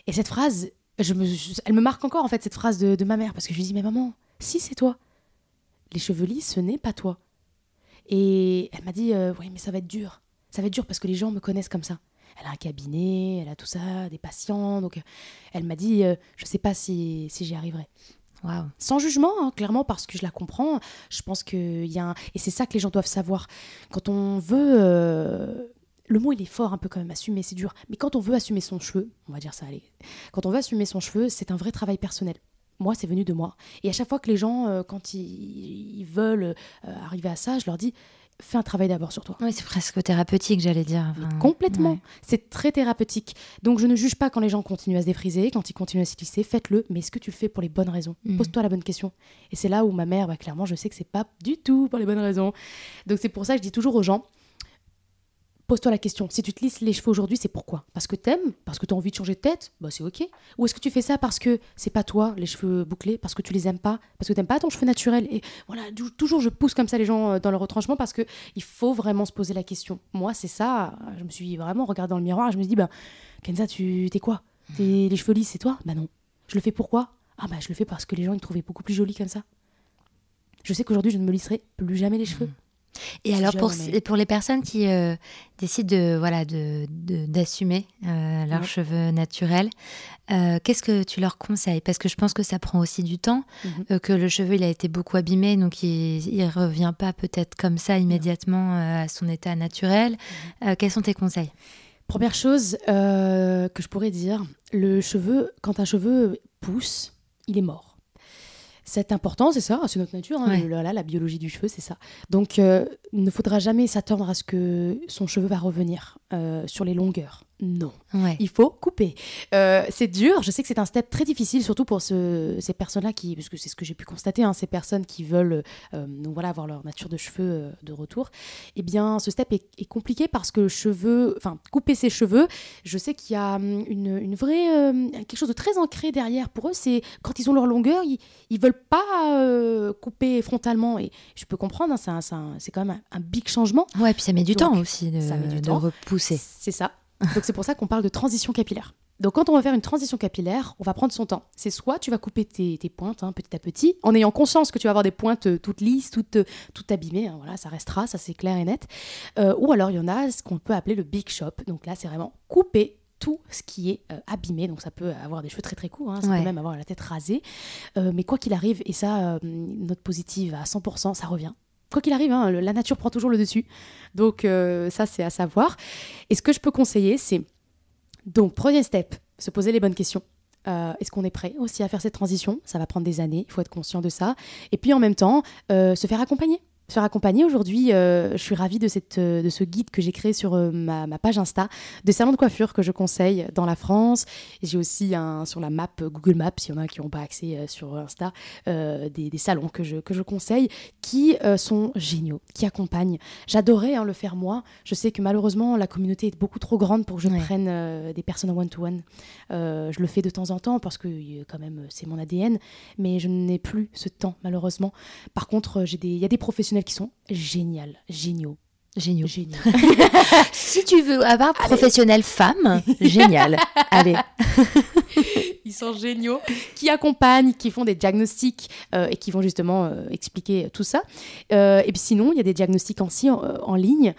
Et cette phrase, je me, je- elle me marque encore en fait cette phrase de, de ma mère parce que je lui dis, mais maman, si c'est toi, les cheveux lisses, ce n'est pas toi. Et elle m'a dit, euh, oui, mais ça va être dur. Ça va être dur parce que les gens me connaissent comme ça. Elle a un cabinet, elle a tout ça, des patients. Donc, euh, elle m'a dit, euh, je sais pas si, si j'y arriverai. Waouh. Sans jugement, hein, clairement, parce que je la comprends. Je pense qu'il y a un... Et c'est ça que les gens doivent savoir. Quand on veut... euh, Le mot, il est fort un peu quand même, assumer, c'est dur. Mais quand on veut assumer son cheveu, on va dire ça, allez. Quand on veut assumer son cheveu, c'est un vrai travail personnel. Moi, c'est venu de moi. Et à chaque fois que les gens, euh, quand ils, veulent arriver à ça, je leur dis, fais un travail d'abord sur toi. Oui, c'est presque thérapeutique, j'allais dire. Enfin, Complètement. ouais. C'est très thérapeutique. Donc je ne juge pas quand les gens continuent à se défriser, quand ils continuent à se lisser, faites-le, mais est-ce que tu le fais pour les bonnes raisons Mhm. Pose-toi la bonne question. Et c'est là où ma mère, bah, clairement, je sais que c'est pas du tout pour les bonnes raisons. Donc c'est pour ça que je dis toujours aux gens, Pose-toi la question. Si tu te lisses les cheveux aujourd'hui, c'est pourquoi? Parce que t'aimes? Parce que t'as envie de changer de tête? Bah c'est ok. Ou est-ce que tu fais ça parce que c'est pas toi, les cheveux bouclés, parce que tu les aimes pas, parce que t'aimes pas ton cheveu naturel? Et voilà, toujours je pousse comme ça les gens euh, dans le retranchement parce que il faut vraiment se poser la question. Moi, c'est ça. Je me suis vraiment regardée dans le miroir et je me suis dit, bah Kenza, tu t'es quoi? T'es les cheveux lisses, c'est toi? Bah non. Je le fais pourquoi? Ah bah je le fais parce que les gens ils me trouvaient beaucoup plus jolie comme ça. Je sais qu'aujourd'hui je ne me lisserai plus jamais les cheveux. Et alors pour, pour les personnes qui euh, décident de voilà de d'assumer euh, leurs cheveux naturels, euh, qu'est-ce que tu leur conseilles? Parce que je pense que ça prend aussi du temps, mhm. que le cheveu il a été beaucoup abîmé, donc il ne revient pas peut-être comme ça immédiatement à son état naturel. Mhm. quels sont tes conseils? Première chose que je pourrais dire, le cheveu, quand un cheveu pousse, il est mort c'est important, c'est ça, c'est notre nature, hein, la biologie du cheveu, c'est ça. Donc, il euh, ne faudra jamais s'attendre à ce que son cheveu va revenir euh, sur les longueurs non. Il faut couper. Euh, c'est dur, je sais que c'est un step très difficile, surtout pour ces personnes-là qui, parce que c'est ce que j'ai pu constater, hein, ces personnes qui veulent euh, donc voilà, avoir leur nature de cheveux euh, de retour. Eh bien, ce step est, compliqué parce que le cheveu, enfin, couper ses cheveux, je sais qu'il y a hum, une, vraie, quelque chose de très ancré derrière. Pour eux, c'est quand ils ont leur longueur, ils, ils veulent pas couper frontalement. Et je peux comprendre, hein, c'est quand même un, big changement. Ouais, puis ça met du temps aussi de, ça met du de repousser. C'est ça. Donc c'est pour ça qu'on parle de transition capillaire. Donc quand on va faire une transition capillaire, on va prendre son temps. C'est soit tu vas couper tes, pointes hein, petit à petit, en ayant conscience que tu vas avoir des pointes euh, toutes lisses, toutes, euh, toutes abîmées, hein, voilà, ça restera, ça c'est clair et net. Euh, ou alors il y en a ce qu'on peut appeler le big shop. Donc là c'est vraiment couper tout ce qui est abîmé. Donc ça peut avoir des cheveux très très courts, hein, ça peut même avoir la tête rasée. mais quoi qu'il arrive, et ça, notre positive à 100%, ça revient quoi qu'il arrive, hein, la nature prend toujours le dessus. Donc euh, ça, c'est à savoir. Et ce que je peux conseiller, c'est donc premier step, se poser les bonnes questions. Euh, est-ce qu'on est prêt aussi à faire cette transition? Ça va prendre des années, il faut être conscient de ça. Et puis en même temps, euh, se faire accompagner se faire accompagner. Aujourd'hui, euh, je suis ravie de, cette, euh, de ce guide que j'ai créé sur euh, ma, page Insta de salons de coiffure que je conseille dans la France. J'ai aussi un, sur la map Google Maps, s'il y en a qui n'ont pas accès sur Insta, des, salons que je, que je conseille qui sont géniaux, qui accompagnent. J'adorais hein, le faire moi. Je sais que malheureusement, la communauté est beaucoup trop grande pour que je prenne des personnes en one-to-one. je le fais de temps en temps parce que quand même, c'est mon ADN, mais je n'ai plus ce temps malheureusement. Par contre, il y a des professionnels qui sont géniales, géniaux. Géniaux. si tu veux avoir professionnel femme, génial. Allez. Ils sont géniaux, qui accompagnent, qui font des diagnostics euh, et qui vont justement euh, expliquer tout ça. Euh, et puis sinon, il y a des diagnostics en, en ligne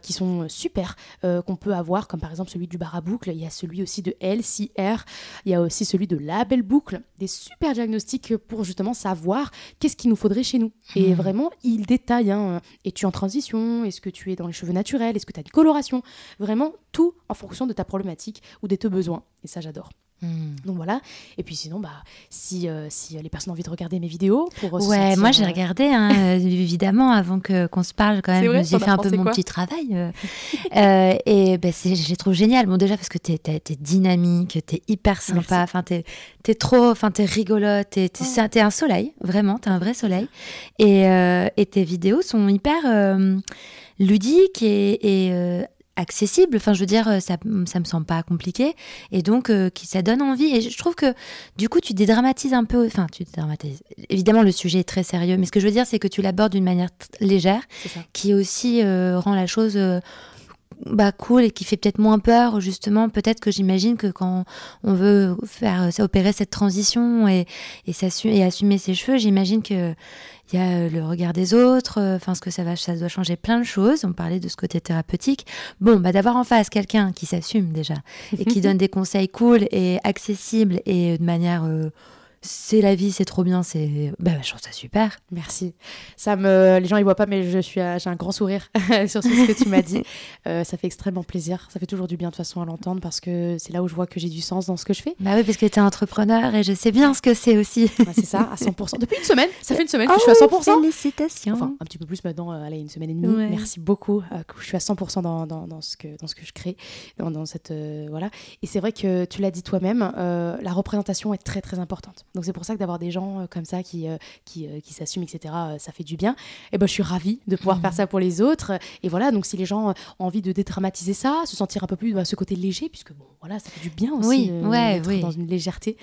qui sont super, qu'on peut avoir, comme par exemple celui du bar à boucle. Il y a celui aussi de LCR. Il y a aussi celui de la belle boucle. Des super diagnostics pour justement savoir qu'est-ce qu'il nous faudrait chez nous. Et hmm. vraiment, il détaille. Hein, es-tu en transition? Est-ce que tu es dans les cheveux naturels? Est-ce que tu as une coloration? Vraiment, tout en fonction de ta problématique ou de tes besoins. Et ça, j'adore. Hmm. Donc voilà. Et puis sinon, bah, si, euh, si les personnes ont envie de regarder mes vidéos pour Ouais, moi j'ai euh, regardé, hein, euh, évidemment, avant que, qu'on se parle quand même. J'ai fait un peu mon petit travail. et ben, c'est, j'ai trouvé génial. Bon, déjà parce que t'es, t'es, t'es dynamique, t'es hyper sympa, enfin, t'es, t'es trop, enfin, t'es rigolote, t'es, t'es, oh. t'es un soleil, vraiment, t'es un vrai soleil. Et, et tes vidéos sont hyper ludiques et, et accessible. Enfin, je veux dire, ça, ça me semble pas compliqué. Et donc, euh, qui, ça donne envie. Et je trouve que, du coup, tu dédramatises un peu. Enfin, tu dédramatises. Évidemment, le sujet est très sérieux. Mais ce que je veux dire, c'est que tu l'abordes d'une manière légère, qui aussi euh, rend la chose. Euh, bah, cool et qui fait peut-être moins peur justement peut-être que j'imagine que quand on veut faire opérer cette transition et, et, et assumer ses cheveux j'imagine que il y a euh, le regard des autres, euh, enfin ce que ça va, ça doit changer plein de choses. On parlait de ce côté thérapeutique. Bon, bah d'avoir en face quelqu'un qui s'assume déjà et qui donne des conseils cool et accessibles et de manière euh, c'est la vie, c'est trop bien, c'est bah, je trouve ça super. Merci. Ça me les gens ils voient pas mais je suis j'ai un grand sourire sur ce que tu m'as dit. Euh, ça fait extrêmement plaisir, ça fait toujours du bien de façon à l'entendre parce que c'est là où je vois que j'ai du sens dans ce que je fais. Bah oui, parce que tu es entrepreneur et je sais bien ce que c'est aussi. Bah, c'est ça, à 100%. Depuis une semaine, ça fait une semaine que je suis à 100%. Ah félicitations. Enfin, un petit peu plus maintenant, euh, allez, une semaine et demie. Merci beaucoup. Euh, je suis à 100% dans, dans, dans, ce que dans ce que je crée, dans, dans cette voilà. Et c'est vrai que tu l'as dit toi-même, la représentation est très très importante Donc c'est pour ça que d'avoir des gens euh, comme ça qui, euh, qui, euh, qui s'assument, etc., ça fait du bien. Et ben je suis ravie de pouvoir faire ça pour les autres. Et voilà, donc si les gens ont envie de dédramatiser ça, se sentir un peu plus à ce côté léger, puisque bon, voilà, ça fait du bien aussi Oui, ouais, oui. dans une légèreté.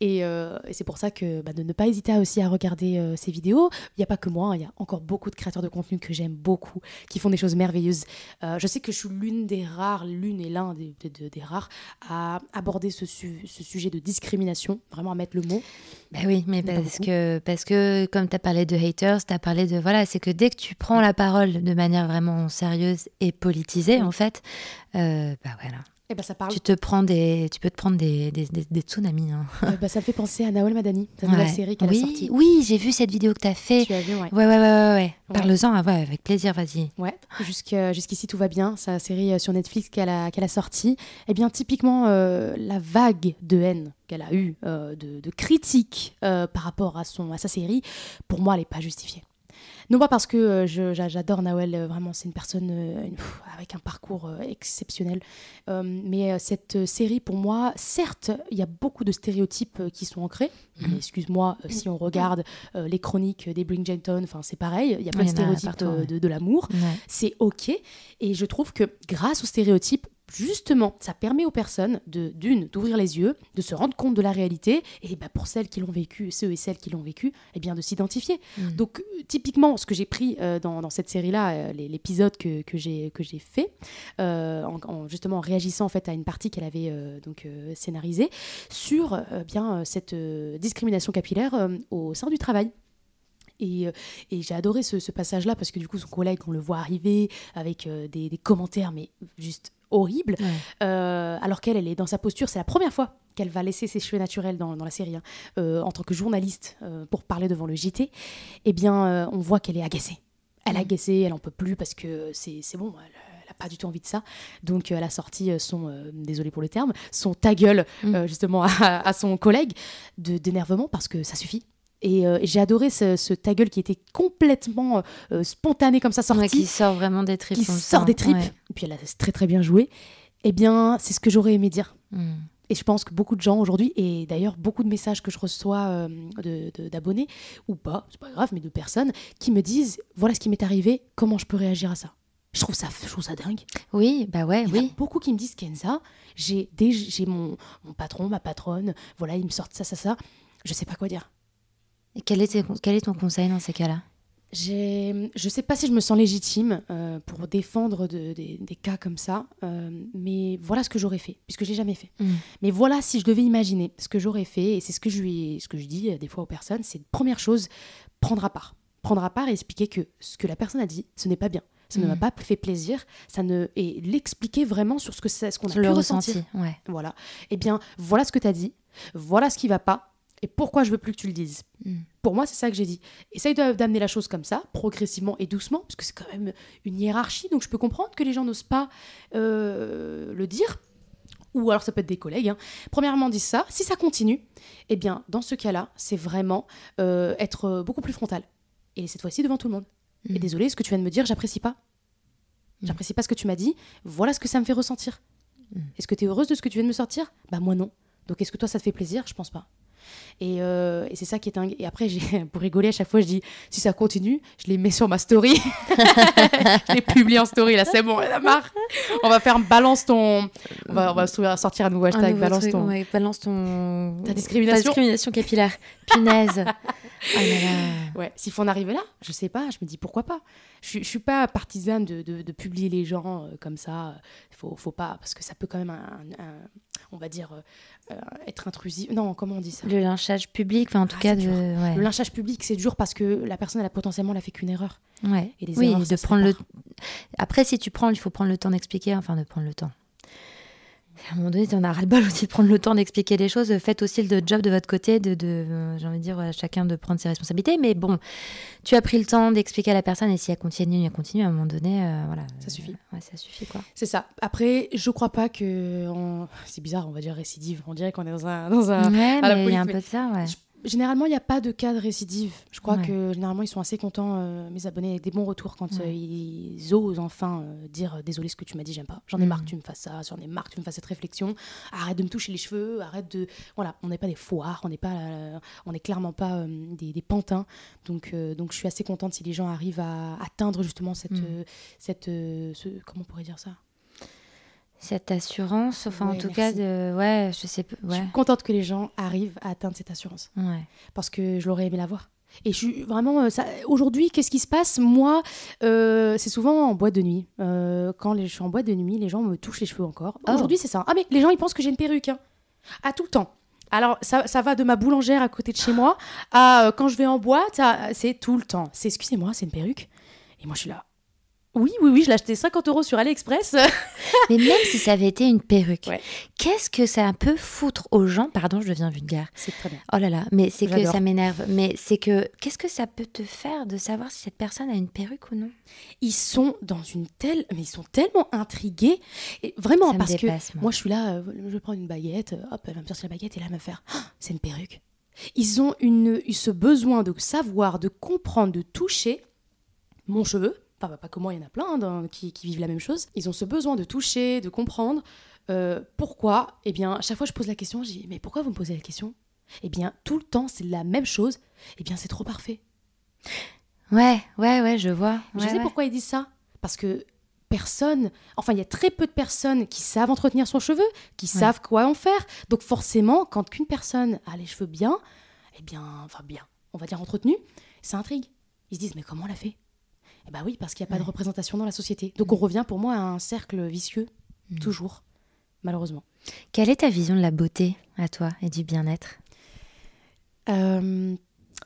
Et, euh, et c'est pour ça que bah, de ne pas hésiter aussi à regarder euh, ces vidéos. Il n'y a pas que moi, hein, il y a encore beaucoup de créateurs de contenu que j'aime beaucoup, qui font des choses merveilleuses. Euh, je sais que je suis l'une des rares, l'une et l'un des, des- des- des rares à aborder ce, su- ce sujet de discrimination, vraiment à mettre le mot. Bah oui, mais pas parce que, parce que comme tu as parlé de haters, tu as parlé de. Voilà, c'est que dès que tu prends la parole de manière vraiment sérieuse et politisée, Oui. en fait, euh, bah voilà. Et ben ça parle. Tu, te prends des, tu peux te prendre des, des, des- des tsunamis. hein. Euh, bah, ça me fait penser à Nawel Madani, Ouais. série qu'elle oui, a sortie. Oui, j'ai vu cette vidéo que tu as fait. Tu as vu, ouais. Ouais, ouais, ouais, ouais. ouais. Parle-en, ah ouais, avec plaisir, vas-y. Ouais, jusque- jusqu'ici tout va bien. Sa série euh, sur Netflix qu'elle a, qu'elle a sortie. Eh bien, typiquement, euh, la vague de haine qu'elle a eue, euh, de, de critiques euh, par rapport à, son, à sa série, pour moi, elle n'est pas justifiée. Non pas parce que euh, j'adore Nawel, euh, vraiment c'est une personne euh, avec un parcours exceptionnel, mais cette série pour moi, certes, il y a beaucoup de stéréotypes qui sont ancrés, mais excuse-moi, si on regarde les chroniques des Bridgerton, enfin c'est pareil, il y a plein de stéréotypes de, de l'amour, Ouais. c'est ok. Et je trouve que grâce aux stéréotypes, justement, ça permet aux personnes de d'une d'ouvrir les yeux, de se rendre compte de la réalité, et bah, pour celles qui l'ont vécu, ceux et celles qui l'ont vécu, eh bien de s'identifier. Mm. Donc euh, typiquement, ce que j'ai pris euh, dans, dans cette série-là, euh, l'épisode que, que j'ai que j'ai fait, euh, en, en- justement en réagissant en fait à une partie qu'elle avait donc scénarisée sur bien cette discrimination capillaire au sein du travail. Et, euh, et j'ai adoré ce, ce passage-là parce que du coup, son collègue, on le voit arriver avec euh, des, des commentaires, mais juste horribles. Ouais. Euh, alors qu'elle, elle est dans sa posture. C'est la première fois qu'elle va laisser ses cheveux naturels dans, dans la série, hein, euh, en tant que journaliste, euh, pour parler devant le JT. Eh bien, on voit qu'elle est agacée. Elle est agacée, elle en peut plus parce que c'est bon, elle, elle a pas du tout envie de ça. Donc, elle a sorti son, désolé pour le terme, son ta gueule, Mm. justement, à, à son collègue, d'énervement parce que ça suffit. Et, euh, et j'ai adoré ce, ce ta gueule qui était complètement euh, spontané comme ça, sorti Ouais, qui sort vraiment des tripes. qui sort des tripes. ouais. Et puis elle a très très bien joué. Eh bien, c'est ce que j'aurais aimé dire. Mm. Et je pense que beaucoup de gens aujourd'hui, et d'ailleurs beaucoup de messages que je reçois euh, d'abonnés, ou pas, c'est pas grave, mais de personnes, qui me disent voilà ce qui m'est arrivé, comment je peux réagir à ça je trouve, ça, je trouve ça dingue. Oui, bah ouais, Il y en a oui. beaucoup qui me disent Kenza, j'ai j'ai mon, mon patron, ma patronne, voilà, ils me sortent ça, ça, ça. Je sais pas quoi dire. Et quel est, tes- quel est ton conseil dans ces cas-là? Je sais pas si je me sens légitime euh, pour défendre de- des- des cas comme ça, euh, mais voilà ce que j'aurais fait, puisque j'ai jamais fait. Mm. Mais voilà, si je devais imaginer ce que j'aurais fait, et c'est ce que je lui, ce que je dis euh, des fois aux personnes, c'est première chose, prendre à part, prendre à part et expliquer que ce que la personne a dit, ce n'est pas bien, ça ne m'a pas fait plaisir, ça ne et l'expliquer vraiment sur ce que c'est, ce qu'on a Le pu ressenti, ressentir. ouais. Voilà. Eh bien, voilà ce que tu as dit, voilà ce qui va pas, et pourquoi je veux plus que tu le dises. Mm. Pour moi, c'est ça que j'ai dit. Essaye d'amener la chose comme ça, progressivement et doucement, parce que c'est quand même une hiérarchie, donc je peux comprendre que les gens n'osent pas euh, le dire. Ou alors ça peut être des collègues. hein. Premièrement, disent ça. Si ça continue, eh bien, dans ce cas-là, c'est vraiment euh, être euh, beaucoup plus frontal. Et cette fois-ci devant tout le monde. Et Mm. désolé, ce que tu viens de me dire, j'apprécie pas. Mm. J'apprécie pas ce que tu m'as dit. Voilà ce que ça me fait ressentir. Mm. Est-ce que tu es heureuse de ce que tu viens de me sortir? Bah moi non. Donc est-ce que toi ça te fait plaisir? Je pense pas. Et, euh, et c'est ça qui est dingue. Et après, pour rigoler, à chaque fois, je dis si ça continue, je les mets sur ma story. je les publie en story, là, c'est bon, elle a marre. On va faire balance ton. On va, on va sortir un nouveau Un hashtag nouveau balance truc, ton. ouais, balance ton... Ta discrimination. Ta discrimination capillaire. Punaise. Ah là là. Ouais, s'il faut en arriver là, je sais pas, je me dis pourquoi pas. Je, suis- je suis pas partisane de, de- de publier les gens euh, comme ça. Il faut, faut pas, parce que ça peut quand même, un- un- on va dire, euh, euh, être intrusif. Non, comment on dit ça? Le lynchage public, enfin en tout Ah, cas de... ouais. Le lynchage public, c'est dur parce que la personne, elle a potentiellement elle a fait qu'une erreur. Ouais. Et les oui, erreurs, de prendre le. Après, si tu prends, il faut prendre le temps d'expliquer, enfin de prendre le temps. À un moment donné, en as ras-le-bol aussi de prendre le temps d'expliquer les choses. Faites aussi le job de votre côté, de, de euh, j'ai envie de dire, à chacun de prendre ses responsabilités. Mais bon, tu as pris le temps d'expliquer à la personne et si elle continue, elle continue, à un moment donné, euh, voilà. Ça suffit. Ouais, ça suffit, quoi. C'est ça. Après, je crois pas que. on- C'est bizarre, on va dire récidive. On dirait qu'on est dans un. Dans un... ouais, à mais il y a un peu de ça, ouais. Généralement, il n'y a pas de cas de récidive. Je crois Ouais. que généralement, ils sont assez contents, euh, mes abonnés, avec des bons retours quand Ouais. euh, ils osent enfin euh, dire désolé ce que tu m'as dit, j'aime pas. J'en ai Mhm. marre que tu me fasses ça, j'en ai marre que tu me fasses cette réflexion. Arrête de me toucher les cheveux, arrête de. Voilà, on n'est pas des foires, on n'est pas, on n'est clairement pas des, des pantins. Donc, donc, je suis assez contente si les gens arrivent à atteindre justement cette, euh, cette, ce- comment on pourrait dire ça? Cette assurance, enfin en tout merci. cas, de... ouais, je sais pas. Je suis contente que les gens arrivent à atteindre cette assurance. ouais. parce que je l'aurais aimé la voir. Et je suis vraiment. euh, ça- Aujourd'hui, qu'est-ce qui se passe? Moi, euh, c'est souvent en boîte de nuit. Euh, quand les- je suis en boîte de nuit, les gens me touchent les cheveux encore. Oh. Aujourd'hui, c'est ça. Ah, mais les gens, ils pensent que j'ai une perruque. Hein. À tout le temps. Alors, ça, ça va de ma boulangère à côté de chez moi à euh, quand je vais en boîte, à- c'est tout le temps. C'est excusez-moi, c'est une perruque. Et moi, je suis là. Oui, oui, oui, je l'ai acheté 50 euros sur AliExpress. Mais même si ça avait été une perruque, Ouais. qu'est-ce que ça peut foutre aux gens? Pardon, je deviens vulgaire. c'est très bien. Oh là là, mais c'est que ça m'énerve. Mais c'est que qu'est-ce que ça peut te faire de savoir si cette personne a une perruque ou non? Ils sont dans une telle. Mais ils sont tellement intrigués. Et vraiment, Ça parce que. moi. Moi, je suis là, euh, je vais prendre une baguette, euh, hop, elle va me sortir la baguette et là, elle va me faire Ah, c'est une perruque. Ils ont une, ce besoin de savoir, de comprendre, de toucher mon cheveu. Pas moi, il y en a plein hein, qui, qui vivent la même chose. Ils ont ce besoin de toucher, de comprendre. Euh, pourquoi Eh bien, à chaque fois, je pose la question, je dis Mais pourquoi vous me posez la question? Eh bien, tout le temps, c'est la même chose. Eh bien, c'est trop parfait. Ouais, ouais, ouais, je vois. je sais ouais. pourquoi ils disent ça. Parce que personne, enfin, il y a très peu de personnes qui savent entretenir son cheveu, qui savent quoi en faire. Donc, forcément, quand qu'une personne a les cheveux bien, eh bien, enfin, bien, on va dire entretenus, ça intrigue. Ils se disent, mais comment on l'a fait? Bien, oui, parce qu'il n'y a pas de représentation dans la société. Donc, on revient pour moi à un cercle vicieux, Mm. toujours, malheureusement. Quelle est ta vision de la beauté à toi et du bien-être? Euh,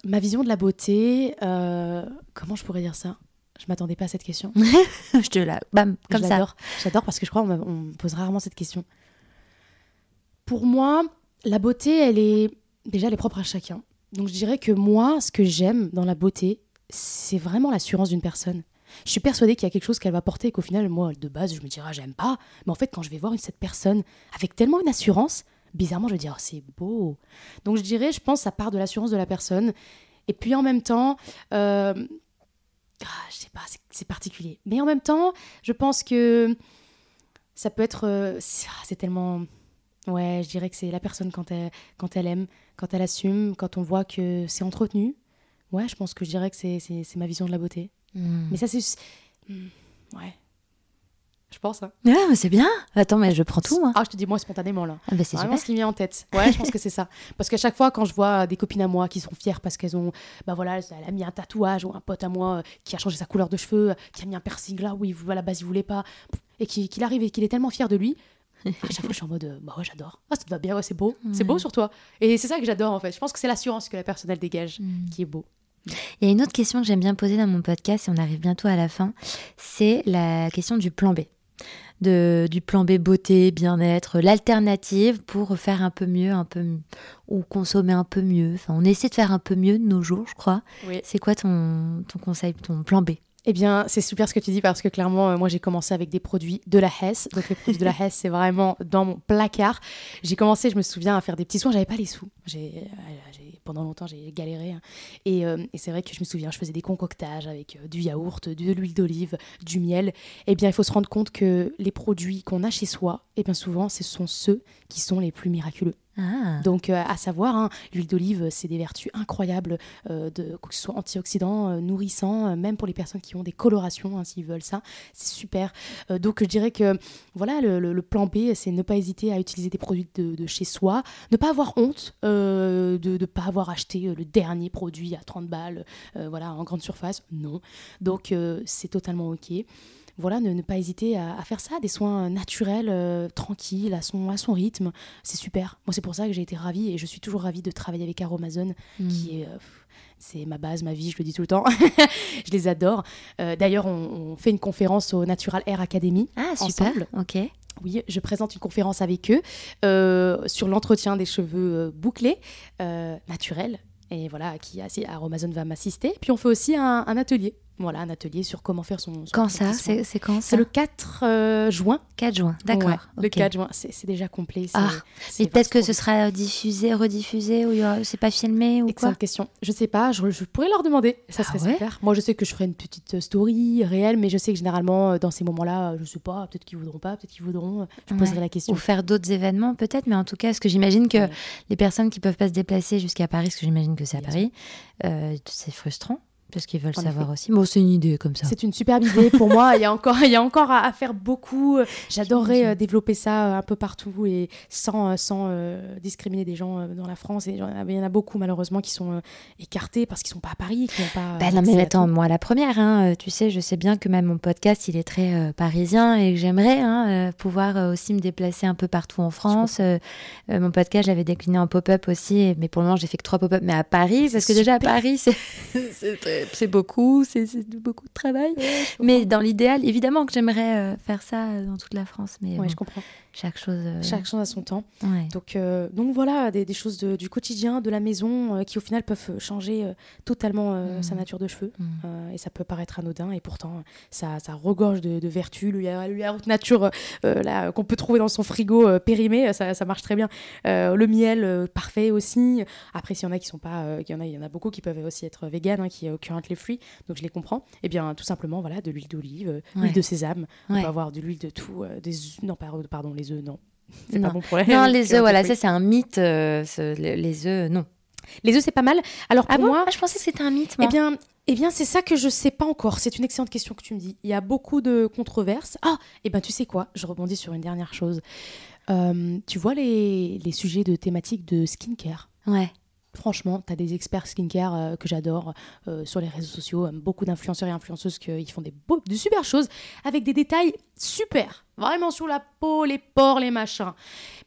ma vision de la beauté, euh, comment je pourrais dire ça? Je m'attendais pas à cette question. Je te la bam comme ça. J'adore. Parce que je crois qu'on on me pose rarement cette question. Pour moi, la beauté, elle est déjà elle est propre à chacun. Donc je dirais que moi, ce que j'aime dans la beauté, c'est vraiment l'assurance d'une personne. Je suis persuadée qu'il y a quelque chose qu'elle va porter et qu'au final, moi, de base, je me dirais, ah, j'aime pas. Mais en fait, quand je vais voir cette personne avec tellement une assurance, bizarrement, je vais dire, oh, c'est beau. Donc je dirais, je pense, ça part de l'assurance de la personne. Et puis en même temps, euh, ah, je sais pas, c'est- particulier. Mais en même temps, je pense que ça peut être. euh, ah, c'est tellement. Ouais, je dirais que c'est la personne quand elle, quand elle aime, quand elle assume, quand on voit que c'est entretenu. Ouais, je pense que je dirais que c'est- ma vision de la beauté. Hmm. Mais ça, c'est. Hmm, Ouais. Je pense. Hein. Ouais, mais c'est bien. Attends, mais je prends tout moi. Ah, je te dis moi spontanément là. Ah bah c'est Vraiment super. ce qui me vient en tête. Ouais, je pense que c'est ça. Parce qu'à chaque fois, quand je vois des copines à moi qui sont fières parce qu'elles ont, bah voilà, elle a mis un tatouage ou un pote à moi euh, qui a changé sa couleur de cheveux, qui a mis un piercing là où il, à la base il voulait pas, et qui- qu'il arrive et qu'il est tellement fier de lui. À chaque fois, je suis en mode, euh, bah ouais, j'adore. Ah, ça te va bien, ouais, c'est beau. C'est beau sur toi. Et c'est ça que j'adore en fait. Je pense que c'est l'assurance que la personne elle dégage Hmm. qui est beau. Il y a une autre question que j'aime bien poser dans mon podcast, et on arrive bientôt à la fin, c'est la question du plan B. De, du plan B beauté, bien-être, l'alternative pour faire un peu mieux, un peu ou consommer un peu mieux. Enfin, on essaie de faire un peu mieux de nos jours, je crois. Oui. C'est quoi ton, ton conseil, ton plan B? Eh bien, c'est super ce que tu dis parce que clairement, euh, moi, j'ai commencé avec des produits de la Hesse. Donc, les produits de la Hesse, c'est vraiment dans mon placard. J'ai commencé, je me souviens, à faire des petits soins. J'avais pas les sous. J'ai, euh, j'ai- pendant longtemps, j'ai galéré. hein. Et, euh, et c'est vrai que je me souviens, je faisais des concoctages avec euh, du yaourt, de l'huile d'olive, du miel. Eh bien, il faut se rendre compte que les produits qu'on a chez soi, eh bien, souvent, ce sont ceux qui sont les plus miraculeux. Ah, Donc, euh, à savoir, hein, l'huile d'olive, c'est des vertus incroyables, euh, de, que ce soit antioxydants, euh, nourrissants, euh, même pour les personnes qui ont des colorations, hein, s'ils veulent ça, c'est super. Donc, je dirais que voilà, le, plan B, c'est ne pas hésiter à utiliser des produits de, chez soi, ne pas avoir honte de ne pas avoir acheté le dernier produit à 30 balles, voilà, en grande surface, non. Donc, c'est totalement OK voilà, ne, ne pas hésiter à, à faire ça, des soins naturels, euh, tranquilles, à son, à son rythme. C'est super. Moi, c'est pour ça que j'ai été ravie et je suis toujours ravie de travailler avec Aromazone, hmm. qui est. euh, c'est ma base, ma vie, je le dis tout le temps. je les adore. Euh, D'ailleurs, on, on fait une conférence au Natural Air Academy. Ah, super. ensemble. Ok. Oui, je présente une conférence avec eux euh, sur l'entretien des cheveux euh, bouclés, euh, naturels. Et voilà, qui Aromazone va m'assister. Puis on fait aussi un, un atelier Voilà, un atelier sur comment faire son. son Quand ça. C'est quand ça C'est le 4 euh, juin. 4 juin, d'accord. Ouais, Le ok. 4 juin, c'est déjà complet. Ah, Mais peut-être que ce sera diffusé, rediffusé, ou c'est pas filmé, ou quoi Excellente question. Je sais pas, je, je pourrais leur demander. Ça Ah serait ouais super. Moi, je sais que je ferai une petite euh, story réelle, mais je sais que généralement, euh, dans ces moments-là, je sais pas, peut-être qu'ils voudront pas, peut-être qu'ils voudront. Je Ouais. poserai la question. Ou faire d'autres événements, peut-être, mais en tout cas, parce que j'imagine que les personnes qui peuvent pas se déplacer jusqu'à Paris, parce que j'imagine que c'est à Paris, euh, c'est frustrant, parce qu'ils veulent En savoir effet. aussi. Bon, c'est une idée comme ça. C'est une superbe idée pour moi. Il y a encore, il y a encore à, à faire beaucoup. J'adorerais J'imagine. euh, développer ça euh, un peu partout et sans, euh, sans euh, discriminer des gens euh, dans la France. Et il y en a- beaucoup malheureusement qui sont euh, écartés parce qu'ils sont pas à Paris, qui n'ont pas. Bah non, mais attends, moi la première, hein, euh, tu sais, je sais bien que même mon podcast, il est très euh, parisien et que j'aimerais hein, euh, pouvoir euh, aussi me déplacer un peu partout en France. Euh, euh, mon podcast, j'avais décliné en pop-up aussi, mais pour le moment, j'ai fait que trois pop-up, mais à Paris, parce que déjà à. Paris, c'est c'est très- c'est beaucoup, c'est beaucoup de travail. Mais dans l'idéal, évidemment que j'aimerais euh, faire ça euh, dans toute la France, mais Ouais, bon, je comprends. Chaque chose. euh, Chaque chose à son temps. ouais. Donc, euh, donc voilà, des, des choses de- du quotidien, de la maison, euh, qui au final peuvent changer euh, totalement sa nature de cheveux. Euh, et ça peut paraître anodin, et pourtant, ça, ça regorge de, de vertus. Le ya- le yaourt nature là, qu'on peut trouver dans son frigo périmé, ça, ça marche très bien. Le miel, parfait aussi. Après, s'il y en a qui sont pas, il y en a, il y en a beaucoup qui peuvent aussi être véganes, hein, qui, rentrent les fruits, donc je les comprends. Et bien, tout simplement, voilà, de l'huile d'olive, Ouais. l'huile de sésame. On peut avoir de l'huile de tout, des non, par- pardon, les œufs, non. C'est Non. pas bon pour elle. Non, les que, œufs, euh, voilà, ça c'est un mythe. euh, les, les œufs, non. Les œufs, c'est pas mal. Alors pour Ah bon moi, Ah, Je pensais que c'était un mythe, moi. eh bien, eh bien, c'est ça que je sais pas encore. C'est une excellente question que tu me dis. Il y a beaucoup de controverses. Ah, eh bien, tu sais quoi? Je rebondis sur une dernière chose. Euh, tu vois les, les sujets de thématiques de skincare? Ouais. Franchement, tu as des experts skincare euh, que j'adore euh, sur les réseaux sociaux, euh, beaucoup d'influenceurs et influenceuses qui font des, beaux- super choses avec des détails super, vraiment sur la peau, les pores, les machins.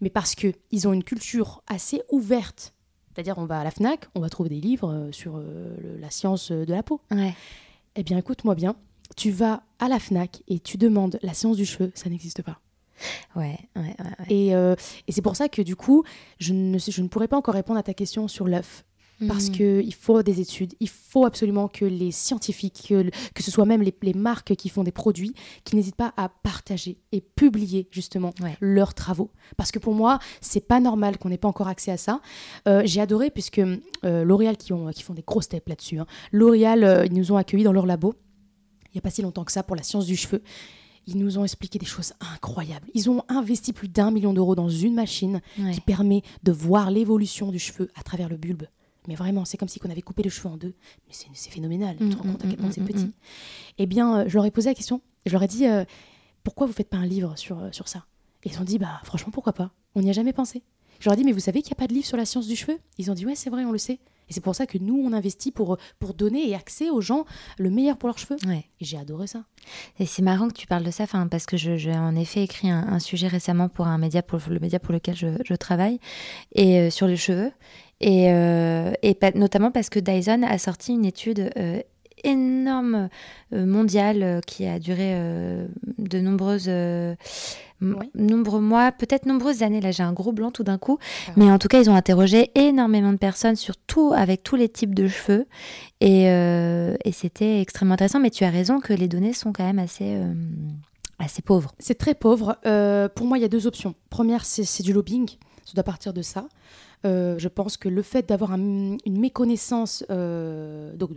Mais parce que ils ont une culture assez ouverte. C'est-à-dire, on va à la Fnac, on va trouver des livres sur le- la science de la peau. Ouais. Eh bien, écoute-moi bien, tu vas à la Fnac et tu demandes la science du cheveu, ça n'existe pas. Ouais, ouais, ouais, ouais. Et, euh, et c'est pour ça que du coup, je ne, je ne pourrais pas encore répondre à ta question sur l'œuf. Parce Mhm. qu'il faut des études, il faut absolument que les scientifiques, que, ce soit même les, les marques qui font des produits, qui n'hésitent pas à partager et publier justement Ouais. leurs travaux. Parce que pour moi, c'est pas normal qu'on n'ait pas encore accès à ça. Euh, J'ai adoré puisque euh, L'Oréal, qui, ont, qui font des grosses steps là-dessus, hein. L'Oréal, ils nous ont accueillis dans leur labo, il n'y a pas si longtemps que ça, pour la science du cheveu. Ils nous ont expliqué des choses incroyables. Ils ont investi plus d'un million d'euros dans une machine Ouais. qui permet de voir l'évolution du cheveu à travers le bulbe. Mais vraiment, c'est comme si on avait coupé le cheveu en deux. Mais c'est c'est phénoménal. Tu te rends Mm, compte à mm, quel point mm, c'est petit. Eh bien, euh, je leur ai posé la question. Je leur ai dit euh, pourquoi vous faites pas un livre sur, euh, sur ça? Et ils ont dit bah franchement pourquoi pas? On n'y a jamais pensé. Je leur ai dit mais vous savez qu'il n'y a pas de livre sur la science du cheveu? Ils ont dit ouais c'est vrai on le sait. Et c'est pour ça que nous on investit pour, pour donner et accès aux gens le meilleur pour leurs cheveux. Ouais. Et j'ai adoré ça. Et c'est marrant que tu parles de ça, parce que j'ai en effet écrit un, un sujet récemment pour un média, pour le média pour lequel je, je travaille, et euh, sur les cheveux, et, euh, et pa- notamment parce que Dyson a sorti une étude euh, énorme mondiale qui a duré de nombreuses Oui. nombreux mois, peut-être nombreuses années. Là, j'ai un gros blanc tout d'un coup, Ah mais en tout cas, ils ont interrogé énormément de personnes sur tout, avec tous les types de cheveux, et, euh, et c'était extrêmement intéressant. Mais tu as raison que les données sont quand même assez euh, assez pauvres. C'est très pauvre. Euh, pour moi, il y a deux options. Première, c'est du lobbying. Ça doit partir de ça. Je pense que le fait d'avoir un- une méconnaissance, donc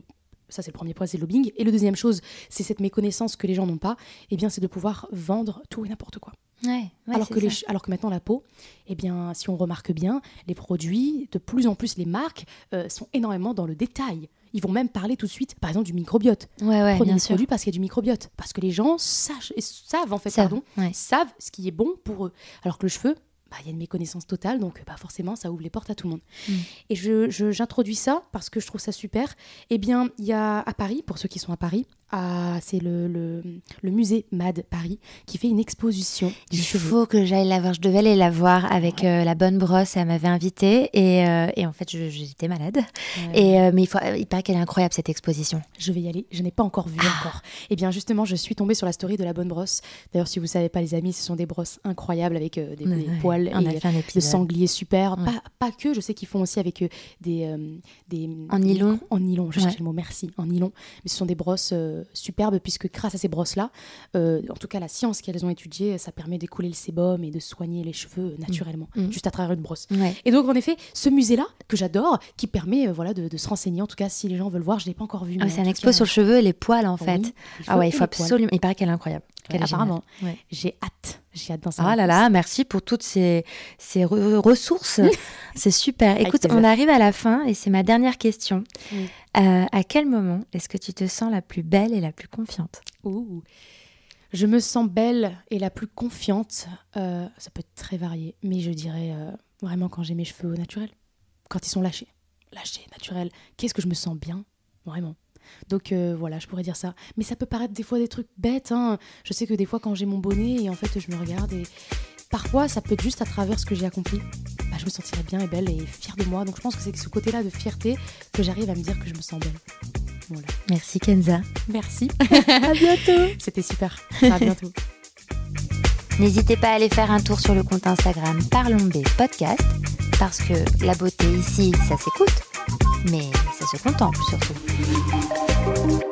ça c'est le premier point, c'est le lobbying. Et le deuxième chose, c'est cette méconnaissance que les gens n'ont pas. Eh bien, c'est de pouvoir vendre tout et n'importe quoi. Ouais, ouais, alors, que les alors que maintenant la peau, eh bien, si on remarque bien, les produits, de plus en plus les marques euh, sont énormément dans le détail. Ils vont même parler tout de suite, par exemple, du microbiote. Ouais, ouais, Prenez bien sûr. produits parce qu'il y a du microbiote. Parce que les gens sachent, savent en fait, pardon, savent ce qui est bon pour eux. Alors que le cheveu, bah, il y a une méconnaissance totale, donc bah, forcément, ça ouvre les portes à tout le monde. Mm. Et je- je- j'introduis ça parce que je trouve ça super. Eh bien, il y a à Paris, pour ceux qui sont à Paris, c'est le, le, le musée MAD Paris qui fait une exposition Il faut que j'aille la voir. Je devais aller la voir avec euh, la bonne brosse. Elle m'avait invitée et, euh, et en fait, je- j'étais malade. Ouais. Et euh, mais il, faut, il paraît qu'elle est incroyable cette exposition. Je vais y aller. Je n'ai pas encore vu encore. Eh bien, justement, je suis tombée sur la story de la bonne brosse. D'ailleurs, si vous savez pas, les amis, ce sont des brosses incroyables avec euh, des, Ouais, des ouais. poils On a et fait un de épisode. sangliers super. Ouais. Pas, pas que, je sais qu'ils font aussi avec euh, des, euh, des. En nylon. En nylon, je Ouais. cherchais le mot, merci. En nylon. Mais ce sont des brosses euh, superbes puisque grâce à ces brosses-là, euh, en tout cas la science qu'elles ont étudiée, ça permet d'écouler le sébum et de soigner les cheveux naturellement, Mm. juste à travers une brosse. Ouais. Et donc en effet, ce musée-là que j'adore, qui permet voilà de, de se renseigner. En tout cas, si les gens veulent voir, je l'ai pas encore vu. Ah, c'est un expo cas, sur le cheveu et les poils en oui, fait. Ah ouais, il faut poils. absolument. Il paraît qu'elle est incroyable. Ouais, apparemment, Ouais. j'ai hâte. J'ai hâte d'en Ah savoir là plus. là, merci pour toutes ces, ces re- ressources. c'est super. Écoute, on arrive à la fin et c'est ma dernière question. Oui. Euh, à quel moment est-ce que tu te sens la plus belle et la plus confiante? Ouh. Je me sens belle et la plus confiante. euh, ça peut être très varié, mais je dirais euh, vraiment quand j'ai mes cheveux au naturel, quand ils sont lâchés, lâchés, naturels. Qu'est-ce que je me sens bien, vraiment. Donc euh, voilà, je pourrais dire ça. Mais ça peut paraître des fois des trucs bêtes. hein. Je sais que des fois quand j'ai mon bonnet et en fait je me regarde et parfois ça peut être juste à travers ce que j'ai accompli. Bah, je me sentirais bien et belle et fière de moi. Donc je pense que c'est ce côté-là de fierté que j'arrive à me dire que je me sens belle. Voilà. Merci Kenza. Merci. À bientôt. C'était super. À bientôt. N'hésitez pas à aller faire un tour sur le compte Instagram Parlons B Podcast parce que la beauté ici, ça s'écoute, mais ça se contemple surtout.